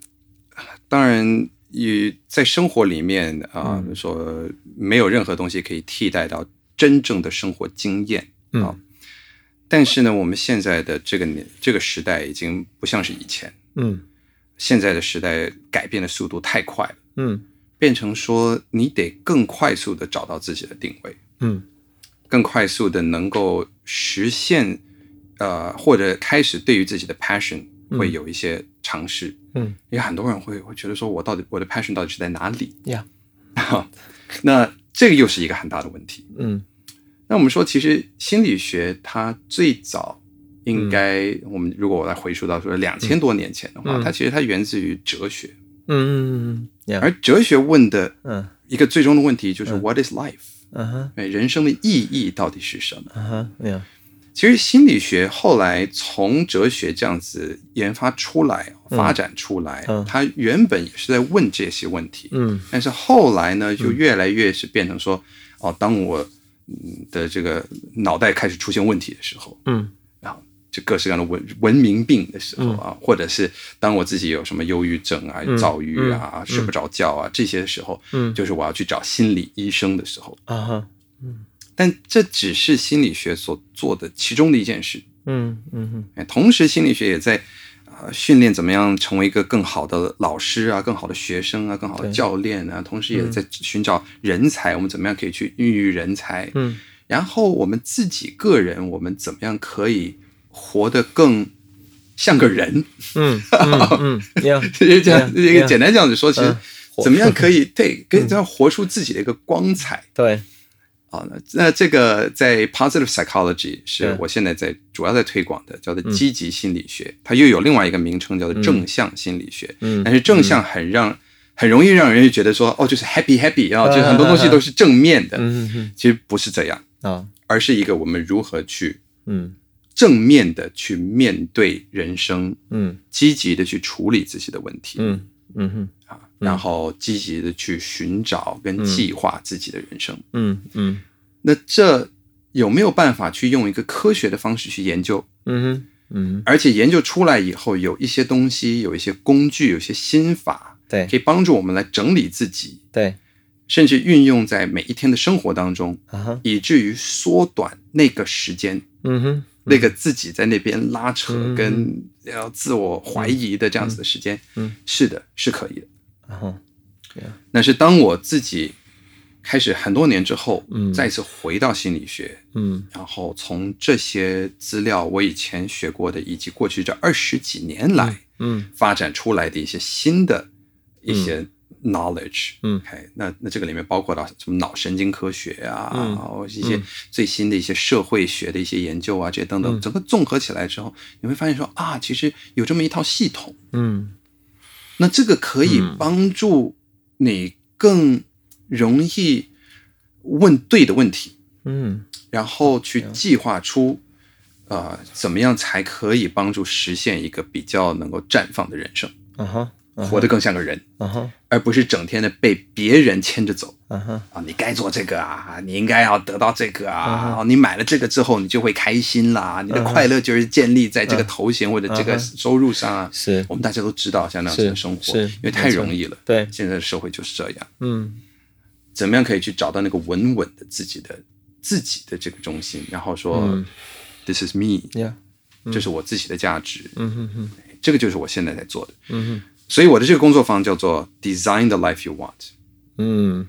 当然，与在生活里面啊，
嗯
说没有任何东西可以替代到真正的生活经验啊。
嗯
但是呢，我们现在的这个年这个时代已经不像是以前，
嗯
现在的时代改变的速度太快了，
嗯
变成说你得更快速的找到自己的定位，
嗯
更快速的能够实现，呃，或者开始对于自己的 passion 会有一些尝试。
嗯
因为很多人会会觉得说，我到底我的 passion 到底是在哪里？
呀
那这个又是一个很大的问题。
嗯
那我们说，其实心理学它最早应该，我们如果我来回溯到说两千多年前的话，
嗯。
它其实它源自于哲学，
嗯嗯呀
而哲学问的
嗯。
一个最终的问题就是 What is life？
嗯哼。
哎，人生的意义到底是什么？
嗯哼呀
其实心理学后来从哲学这样子研发出来、发展出来，
嗯。
它原本也是在问这些问题，
嗯。
但是后来呢，就越来越是变成说，哦，当我嗯的这个脑袋开始出现问题的时候，
嗯。
然后就各式各样的文文明病的时候啊，或者是当我自己有什么忧郁症啊、躁郁啊、睡不着觉啊这些的时候，
嗯。
就是我要去找心理医生的时候。
啊哈。
但这只是心理学所做的其中的一件事。
嗯嗯
同时，心理学也在呃训练怎么样成为一个更好的老师啊、更好的学生啊、更好的教练啊。同时，也在寻找人才，我们怎么样可以去孕育人才？
嗯
然后我们自己个人，我们怎么样可以活得更像个人？
嗯 嗯嗯呀
这样这个简单这样子说，其实怎么样可以对，跟这样活出自己的一个光彩
对
啊？那那这个在 positive psychology 是我现在在主要在推广的，叫做积极心理学，它又有另外一个名称叫做正向心理学。
嗯
但是正向很让很容易让人觉得说，哦，就是 happy happy 啊，就是很多东西都是正面的。
嗯嗯
其实不是这样，
啊
而是一个我们如何去
嗯
正面的去面对人生，
嗯
积极的去处理自己的问题。
嗯嗯哼
啊，然后积极的去寻找跟计划自己的人生。
嗯嗯。
那这有没有办法去用一个科学的方式去研究？
嗯哼嗯
而且研究出来以后，有一些东西，有一些工具，有一些心法，
对
可以帮助我们来整理自己，
对。
甚至运用在每一天的生活当中，
啊哈，
以至于缩短那个时间，
嗯哼，
那个自己在那边拉扯
嗯
跟要自我怀疑的这样子的时间，
嗯，
是的，是可以的。
然后，
但是当我自己开始很多年之后，
嗯。
再次回到心理学，
嗯。
然后从这些资料我以前学过的，以及过去这二十几年来
嗯
发展出来的一些新的一些 knowledge，
嗯
，OK，那那这个里面包括了什么脑神经科学啊，
嗯。
然后一些最新的一些社会学的一些研究啊，这些等
嗯。
等，整个综合起来之后，你会发现说啊，其实有这么一套系统，
嗯
那这个可以帮助你更容易问对的问题，
嗯。
然后去计划出，呃，怎么样才可以帮助实现一个比较能够绽放的人生，
啊哈，
活得更像个人，而不是整天的被别人牵着走。
啊
你该做这个啊，你应该要得到这个啊，哦你买了这个之后，你就会开心啦，你的快乐就是建立在这个头衔或者这个收入上啊。
是。
我们大家都知道像那的生活，因为太容易了。
对。
现在的社会就是这样。
嗯。
怎么样可以去找到那个稳稳的自己的自己的这个中心，然后说、
嗯。
This is me，
呀，
这是我自己的价值，
嗯哼哼，
这个就是我现在在做的。
嗯
所以我的这个工作坊叫做 Design the Life You Want，
哼，嗯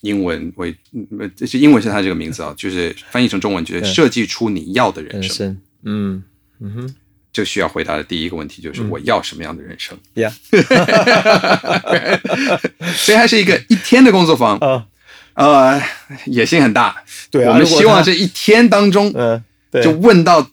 英文为呃这是英文是它这个名字啊，就是翻译成中文就是设计出你要的人
人
生。
嗯嗯哼，
就需要回答的第一个问题就是我要什么样的人生？
呀，
所以它是一个一天的工作坊，
啊，
呃，野心很大。
对啊
我们希望这一天当中
嗯，对，
就问到，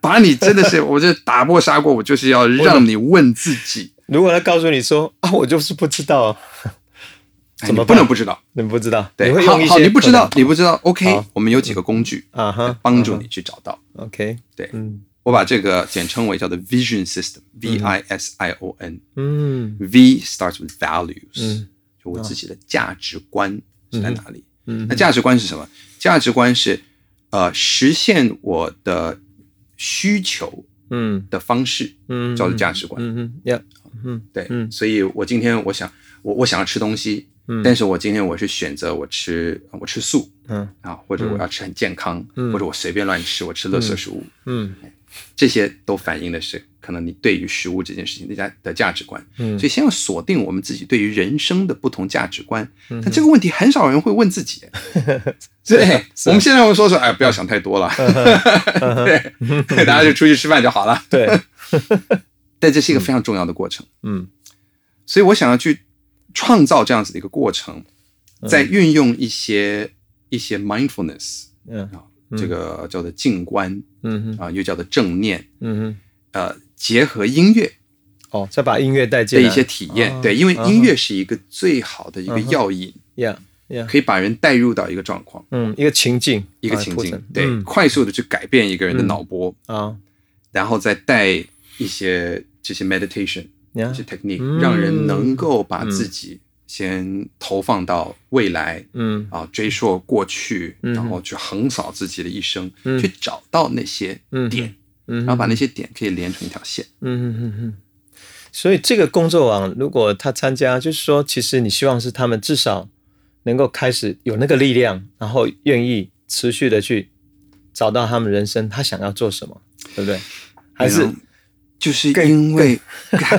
把你真的是，我就打破砂锅，我就是要让你问自己，
如果他告诉你说啊，我就是不知道，
哎
怎么
你不能不知道？
你不知道，
对，好你不知道，你不知道，OK，我们有几个工具
能啊哈，
帮助你去找到。
，OK，
对
嗯。
我把这个简称为叫做 Vision System，V I S I O N。
嗯。
V starts with values，、
嗯。
就我自己的价值观是在哪里？
嗯。
那价值观是什么？价值观是呃实现我的需求
嗯。
的方式，
嗯，
叫做价值观。
嗯哼，呀，嗯
对，
嗯。
所以我今天我想我我想要吃东西，
嗯。
但是我今天我是选择我吃我吃素
嗯。
啊，或者我要吃很健康，
嗯。
或者我随便乱吃，我吃垃圾食物，
嗯。
这些都反映的是可能你对于食物这件事情的价的价值观。
嗯。
所以先要锁定我们自己对于人生的不同价值观。
嗯。
但这个问题很少人会问自己。对，我们现在会说说，哎，不要想太多了，对，大家就出去吃饭就好了。
对，
但这是一个非常重要的过程，
嗯。
所以我想要去创造这样子的一个过程，
嗯。
再运用一些一些 mindfulness
嗯
啊，这个叫做静观
嗯哼。
啊，又叫做正念，
嗯哼，
呃，结合音乐
哦，再把音乐带进
一些体验，
哦
对，因为音乐是一个最好的一个药引，
呀呀，
可以把人带入到一个状况。
嗯，一个情境，
一个情境对，
嗯。
快速的去改变一个人的脑波，
啊
然后再带一些这些 meditation
呀
这些 technique，、
嗯。
让人能够把自己先投放到未来，
嗯。
啊，追溯过去，
嗯。
然后去横扫自己的一生，
嗯。
去找到那些
嗯。
点，
嗯，
然后把那些点可以连成一条线。
嗯嗯嗯嗯。所以这个工作网，如果他参加，就是说，其实你希望是他们至少能够开始有那个力量，然后愿意持续的去找到他们人生他想要做什么，对不对？还是
就是
更
因为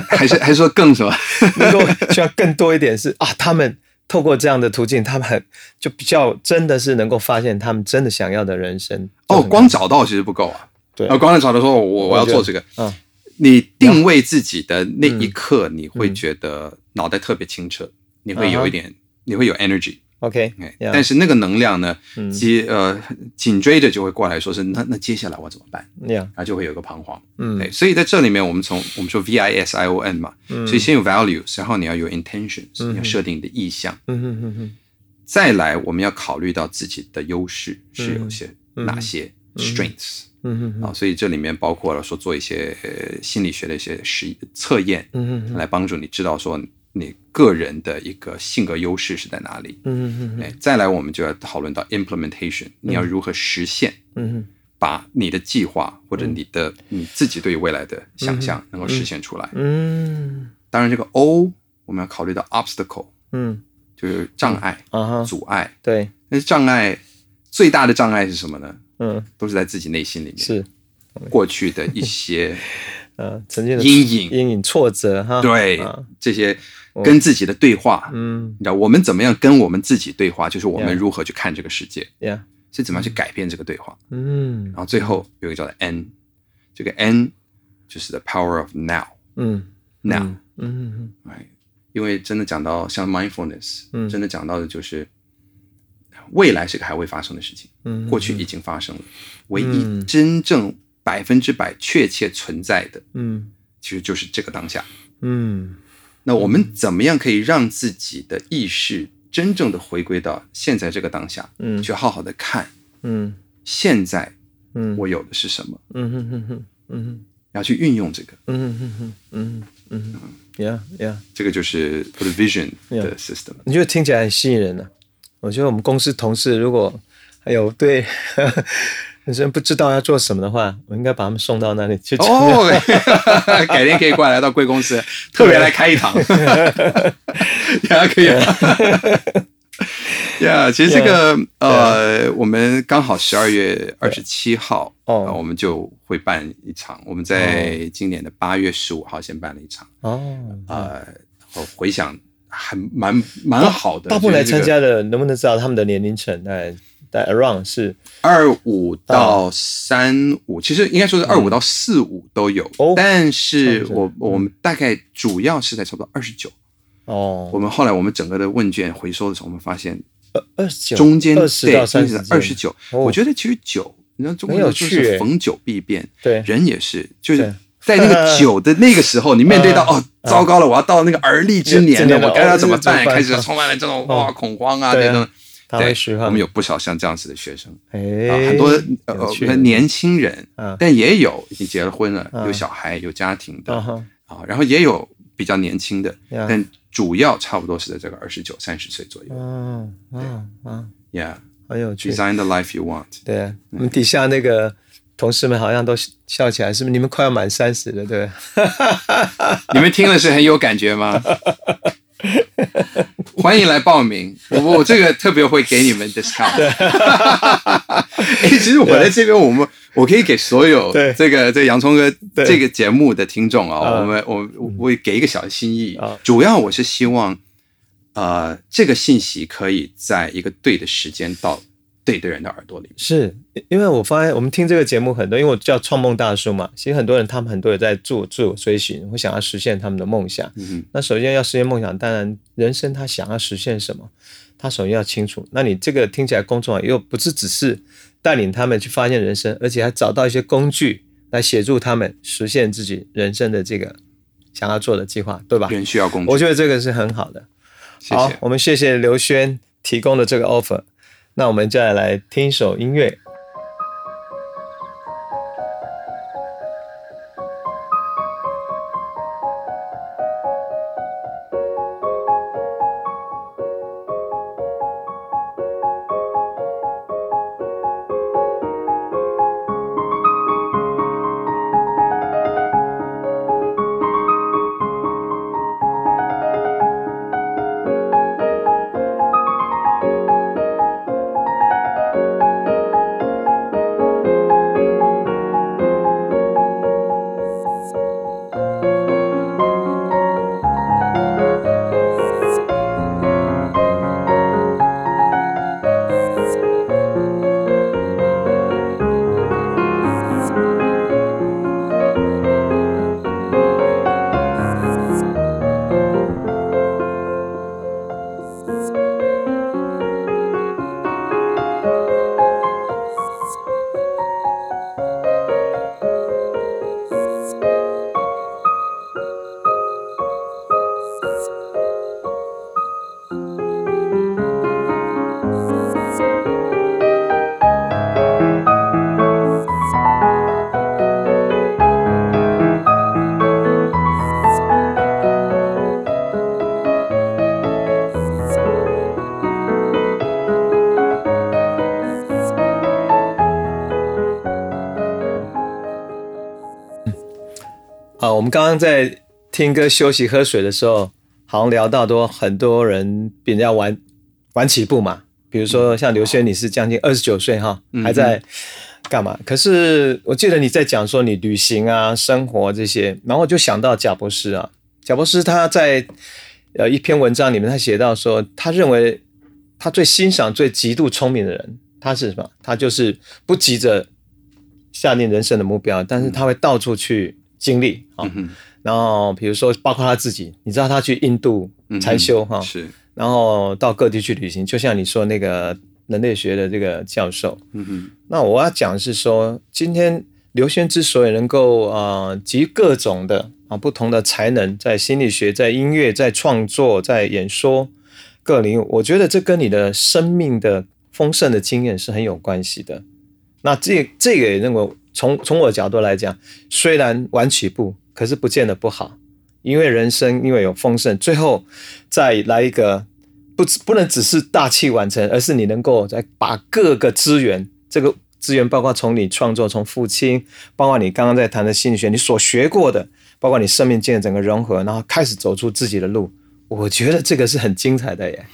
还是还是说更什么？
能够希望更多一点是啊，他们透过这样的途径，他们就比较真的是能够发现他们真的想要的人生。
哦，光找到其实不够啊。
对
啊，光找到说我我要做这个，
嗯
你定位自己的那一刻，你会觉得脑袋特别清澈，你会有一点，你会有 energy，
，OK，
哎
yeah，
但是那个能量呢
嗯，
接呃紧追着就会过来说是那那接下来我怎么办？
呀，
然后就会有一个彷徨。
嗯。
对，所以在这里面，我们从我们说 V I S I O N 嘛，
嗯。
所以先有 values，然后你要有 intentions，你要设定你的意向，
嗯嗯嗯嗯
再来我们要考虑到自己的优势是有些
嗯。
哪些 strengths。
嗯嗯
啊，所以这里面包括了说做一些呃心理学的一些实测验，
嗯嗯
来帮助你知道说你个人的一个性格优势是在哪里。
嗯嗯
哎，再来我们就要讨论到 implementation，你要如何实现，
嗯
把你的计划或者你的你自己对于未来的想象能够实现出来。
嗯。
当然，这个 O 我们要考虑到 obstacle，
嗯。
就是障碍、
啊，
阻碍。
对，
那障碍最大的障碍是什么呢？
嗯，
都是在自己内心里面，
是，
过去的一些
呃，曾经的
阴影，
阴影、挫折哈，
对
啊，
这些跟自己的对话。
嗯。
你知道我们怎么样跟我们自己对话，就是我们如何去看这个世界，
呀，
是怎么样去改变这个对话。
嗯。
然后最后有一个叫做 N，这个 N 就是 the power of now
嗯。
Now，
嗯。嗯。
哎，因为真的讲到像 mindfulness，
嗯。
真的讲到的就是未来是个还未发生的事情，
嗯，
过去已经发生了，唯
嗯
一真正百分之百确切存在的，
嗯。
其实就是这个当下。
嗯
那我们怎么样可以让自己的意识真正的回归到现在这个当下，
嗯。
去好好的看
嗯。
现在
嗯。
我有的是什么，
嗯哼哼哼嗯
然后去运用这个，
嗯哼哼嗯嗯，Yeah Yeah，，
这个就是我的 vision 的 system。
你觉得听起来很吸引人呢？我觉得我们公司同事如果还有对本身不知道要做什么的话，我应该把他们送到那里去。
哦，改天可以过来到贵公司，特别来开一堂，呀，可以啊。呀，其实这个呃，我们刚好十二月二十七号，
哦
呃我们就会办一场。我们在今年的八月十五号先办了一场，
哦，
呃，我回想还蛮蛮好的。
大部分来参加的能不能知道他们的年龄层？大概在 around 是
二五到三五，其实应该说是二五到四五都有，
哦
但是我我们大概主要是在差不多二十九。
哦。
我，们后来我们整个的问卷回收的时候，我们发现
二十九
中间
二十到三十
二十九，
哦。
我觉得其实九，你知道中国
很有
人说
趣欸
是逢九必变，
对。
人也是，就是在那个九的那个时候，你面对到 哦，糟糕了，我要到那个而立之年了，我该要怎么办？开始充满了这种哇恐慌啊。这种。对我们有不少像这样子的学生，很多年轻人
啊，
但也有已经结了婚了，
啊
有小孩、有家庭的
啊
然后也有比较年轻的，但主要差不多是在这个二十九、三十岁左右。
嗯嗯嗯
，Yeah,
很有趣。
design the life you want。
对啊，我们底下那个同事们好像都笑起来，是不是？你们快要满三十了，对吧？
你们听了是很有感觉吗？欢迎来报名，我我这个特别会给你们 discount。哎，其实我在这边，我们我可以给所有
对。
这个这洋葱哥这个节目的听众啊，
啊。
我们我我我会给一个小的心意。
啊，
主要我是希望，呃，这个信息可以在一个对的时间到对的人的耳朵里。
是因为我发现我们听这个节目很多，因为我叫创梦大叔嘛，其实很多人他们很多人在做自我追寻，会想要实现他们的梦想。
嗯
那首先要实现梦想，当然人生他想要实现什么，他首先要清楚。那你这个听起来公众啊，又不是只是带领他们去发现人生，而且还找到一些工具来协助他们实现自己人生的这个想要做的计划，对吧，？
人需要工具
我，觉得这个是很好的。
谢谢。，
好我们谢谢刘轩提供的这个 offer。那我们再来听一首音乐。们刚刚在听歌、休息、喝水的时候，好像聊到多很多人比人家晚晚起步嘛，比如说像刘轩，你是将近二十九岁哈，
嗯
还在干嘛？可是我记得你在讲说你旅行啊、生活这些，然后我就想到贾博士啊，贾博士他在呃一篇文章里面他写到说，他认为他最欣赏最极度聪明的人，他是什么？他就是不急着下定人生的目标，但是他会到处去经历啊。
嗯
然后比如说包括他自己，你知道他去印度禅修哈，
是，
然后到各地去旅行，就像你说那个人类学的这个教授。
嗯哼
那我要讲是说，今天刘轩之所以能够呃集各种的啊不同的才能，在心理学、在音乐、在创作、在演说各领域，我觉得这跟你的生命的丰盛的经验是很有关系的。那这这个也认为从从我的角度来讲，虽然晚起步，可是不见得不好，因为人生因为有丰盛，最后再来一个不只不能只是大器晚成，而是你能够再把各个资源，这个资源包括从你创作，从父亲，包括你刚刚在谈的心理学，你所学过的，包括你生命经验整个融合，然后开始走出自己的路。我觉得这个是很精彩的耶。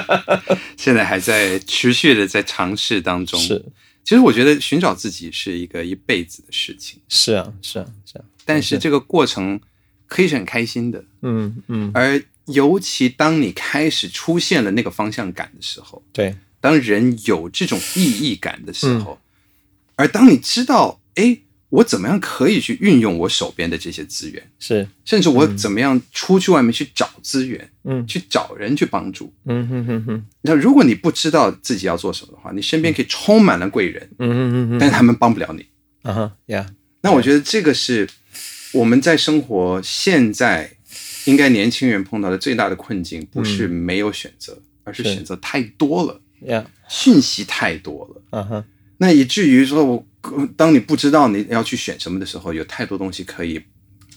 现在还在持续的在尝试当中。
是，
其实我觉得寻找自己是一个一辈子的事情，
是啊，是啊，是啊。
但是这个过程可以是很开心的，
嗯嗯，
而尤其当你开始出现了那个方向感的时候，
对，
当人有这种意义感的时候，而当你知道，哎，我怎么样可以去运用我手边的这些资源，
是，
甚至我怎么样出去外面去找资源，
嗯。
去找人去帮助。
嗯哼哼哼，
那如果你不知道自己要做什么的话，你身边可以充满了贵人，
嗯哼哼哼，
但是他们帮不了你。
啊哈呀，
那我觉得这个是我们在生活现在应该年轻人碰到的最大的困境，不是没有选择，而是
是。
选择太多了，
呀，
讯息太多了。
啊哈，
那以至于说我，当你不知道你要去选什么的时候，有太多东西可以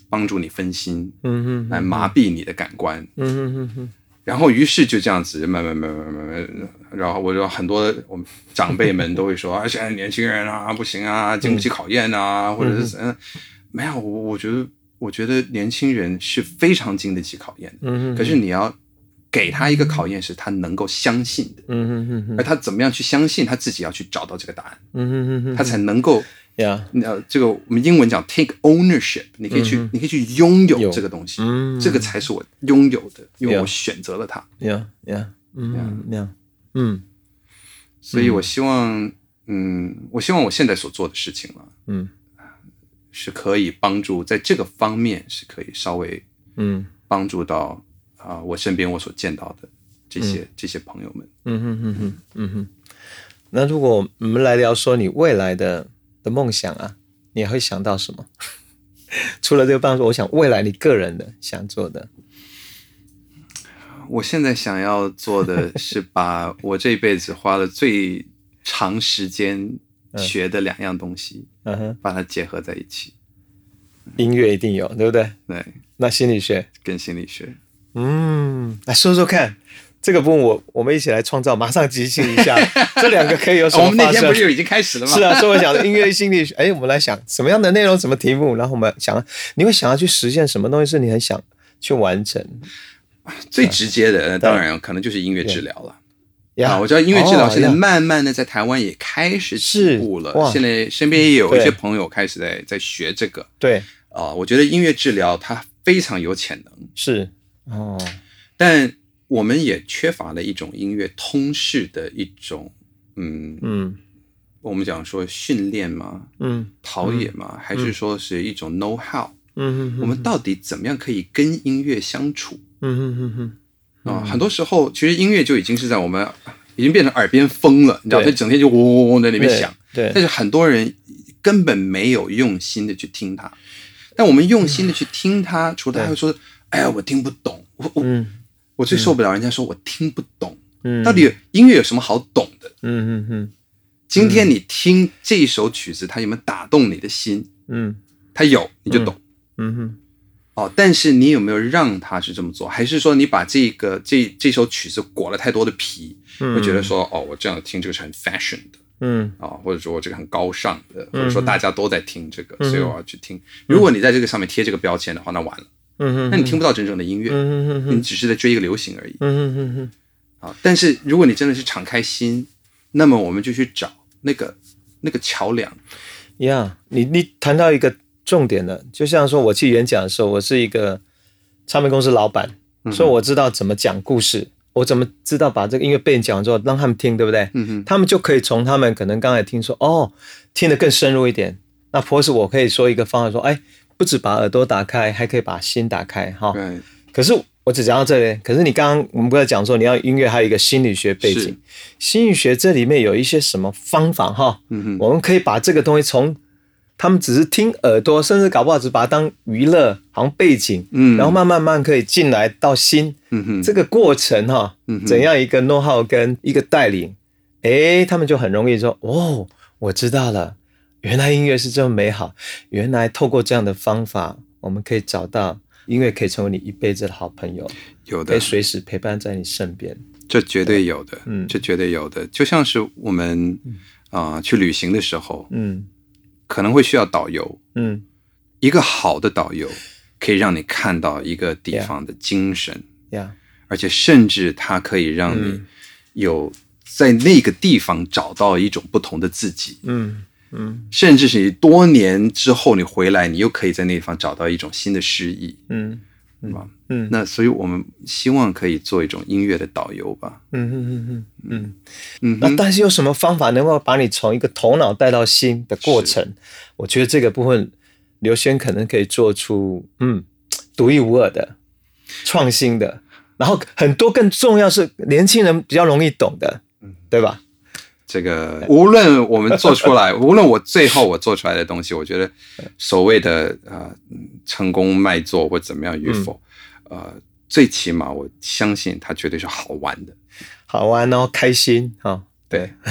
帮助你分心，
嗯哼，
来麻痹你的感官。
嗯哼哼哼，
然后于是就这样子慢慢慢慢慢慢，然后我就很多我们长辈们都会说 啊，现在年轻人啊不行啊，经不起考验啊，或者是嗯，没有，我我觉得我觉得年轻人是非常经得起考验的，
嗯哼，
可是你要给他一个考验，是他能够相信的，
嗯哼哼哼，
而他怎么样去相信，他自己要去找到这个答案，
嗯哼哼哼，
他才能够。
呀，
呃，这个我们英文讲 take ownership，你可以去，你可以去拥有
有
这个东西，
嗯。
这个才是我拥有的，因为我选择了它。
呀呀，嗯呀，嗯。
所以我希望，嗯，我希望我现在所做的事情了，
嗯。
是可以帮助在这个方面是可以稍微
嗯。
帮助到啊、我身边我所见到的这些、这些朋友们。
嗯哼哼哼，嗯哼。那如果我们来聊说你未来的的梦想啊，你会想到什么？除了这个帮助，我想未来你个人的想做的，
我现在想要做的是把 我这辈子花了最长时间学的两样东西，
嗯哼，
把它结合在一起。
音乐一定有，对不对？
对，
那心理学，
跟心理学。
嗯，来说说看，这个部分我我们一起来创造，马上即兴一下，这两个可以有什
哦我们那？天不是就已经开始了吗？
是啊，所以我想音乐心理学，哎，我们来想什么样的内容、什么题目，然后我们想，你会想要去实现什么东西，是你很想去完成
最直接的，呃当然可能就是音乐治疗了。
呀？
啊，我知道音乐治疗现在慢慢的在台湾也开始起步了，
哇
现在身边也有一些朋友开始在在学这个
对，
啊、我觉得音乐治疗它非常有潜能，
是哦，
但我们也缺乏了一种音乐通识的一种，嗯，
嗯
我们讲说训练吗？
嗯
陶冶吗？还是说是一种 know how？、
嗯
我们到底怎么样可以跟音乐相处？
嗯嗯嗯嗯
啊、很多时候其实音乐就已经是在我们 已经变成耳边风了，你知道，
对
它整天就嗡嗡嗡在里
面
响。
对
但是很多人根本没有用心的去听它。但我们用心的去听它，除了他会说：“哎呀，我听不懂。”我我、
嗯
我最受不了人家说我听不懂。
嗯，
到底音乐有什么好懂的？
嗯嗯嗯
今天你听这一首曲子，它有没有打动你的心？
嗯
它有，你就懂。
嗯嗯
哦，但是你有没有让他是这么做？还是说你把这个这这首曲子裹了太多的皮，
嗯
会觉得说哦，我这样听这个是很 fashion 的
嗯
啊、或者说我这个很高尚的，或者说大家都在听这个，
嗯
所以我要去听。如果你在这个上面贴这个标签的话，那完了。那你听不到真正的音乐，你只是在追一个流行而已。但是如果你真的是敞开心，那么我们就去找那个那个桥梁。
呀你你谈到一个重点了，就像说我去演讲的时候，我是一个唱片公司老板，所以我知道怎么讲故事，我怎么知道把这个音乐背景讲完之后让他们听，对不对？
嗯哼，
他们就可以从他们可能刚才听说哦，听得更深入一点。那或是我可以说一个方案说，哎，不止把耳朵打开，还可以把心打开哈。
对，
可是我只讲到这里，可是你刚刚我们不是讲说你要音乐还有一个心理学背景，心理学这里面有一些什么方法哈？我们可以把这个东西从他们只是听耳朵，甚至搞不好只把它当娱乐，好像背景，
嗯。
然后慢慢慢可以进来到心，
嗯哼，
这个过程哈怎样一个 know how 跟一个带领，诶，他们就很容易说，哦，我知道了，原来音乐是这么美好，原来透过这样的方法，我们可以找到音乐可以成为你一辈子的好朋友，
有的。
可以，随时陪伴在你身边。
这绝对有的，
嗯。
这绝对有的。就像是我们啊、去旅行的时候，
嗯。
可能会需要导游，
嗯。
一个好的导游可以让你看到一个地方的精神。
呀，
而且甚至它可以让你
嗯。
有在那个地方找到一种不同的自己，
嗯嗯
甚至是你多年之后你回来，你又可以在那地方找到一种新的诗意，
嗯
是吧？
嗯
那所以我们希望可以做一种音乐的导游吧。
嗯嗯嗯嗯嗯。
嗯，
那但是有什么方法能够把你从一个头脑带到心的过程？我觉得这个部分刘轩可能可以做出嗯独一无二的、创新的，然后很多更重要是年轻人比较容易懂的，对吧？
这个无论我们做出来，无论我最后我做出来的东西，我觉得所谓的呃嗯成功卖座或怎么样与否，呃，最起码我相信它绝对是好玩的，
好玩哦，开心啊、哦，对。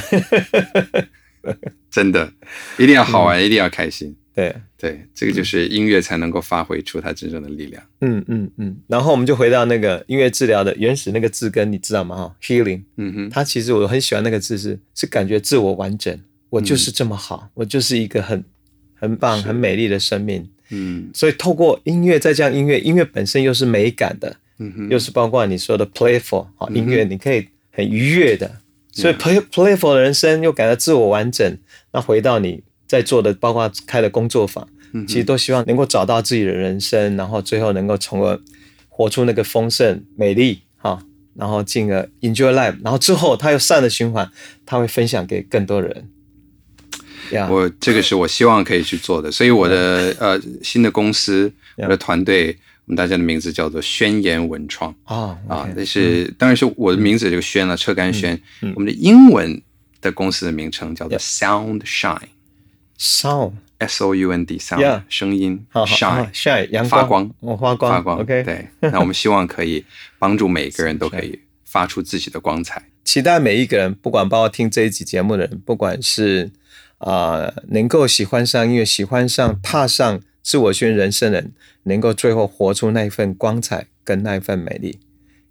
真的，一定要好玩，一定要开心。
对，
对，这个就是音乐才能够发挥出它真正的力量。
嗯嗯嗯。然后我们就回到那个音乐治疗的原始那个字根，你知道吗？哈，healing。
嗯哼，
它其实我很喜欢那个字是是感觉自我完整，我就是这么好，我就是一个很很棒、很美丽的生命。
嗯
所以透过音乐，再加上音乐，音乐本身又是美感的，
嗯哼，
又是包括你说的 playful 啊，音乐你可以很愉悦的，所以 play playful 的人生又感到自我完整。那回到你在做的，包括开的工作坊，其实都希望能够找到自己的人生，然后最后能够从而活出那个丰盛、美丽哈，然后进而 enjoy life，然后之后他又善的循环，他会分享给更多人。呀，
我这个是我希望可以去做的，所以我的呃新的公司，我的团队，我们大家的名字叫做宣言文创。
啊
啊那是当然是我的名字这个宣了，车干轩，我们的英文的公司的名称叫做 Sound Shine。
Sound
S O U N D sound
Yeah
声音
好好
shine
好 shine 阳
发光。
哦发光
发光
OK
对，那我们希望可以帮助每个人 都可以发出自己的光彩。
期待每一个人，不管包括听这一集节目的人，不管是啊、呃能够喜欢上音乐、喜欢上踏上自我宣人生的人，能够最后活出那一份光彩跟那一份美丽。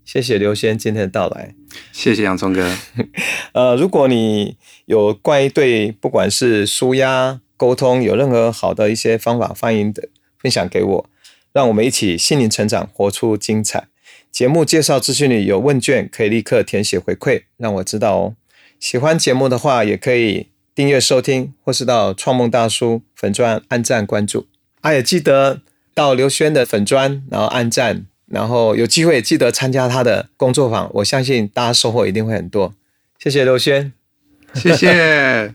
谢谢刘先今天的到来。
谢谢洋葱哥，
呃，如果你有关于对不管是舒压、沟通有任何好的一些方法，欢迎的分享给我，让我们一起心灵成长，活出精彩。节目介绍资讯里有问卷，可以立刻填写回馈，让我知道哦。喜欢节目的话，也可以订阅收听，或是到创梦大叔粉专按赞关注。啊，也记得到刘轩的粉专，然后按赞，然后有机会记得参加他的工作坊，我相信大家收获一定会很多。谢谢刘轩。
谢谢。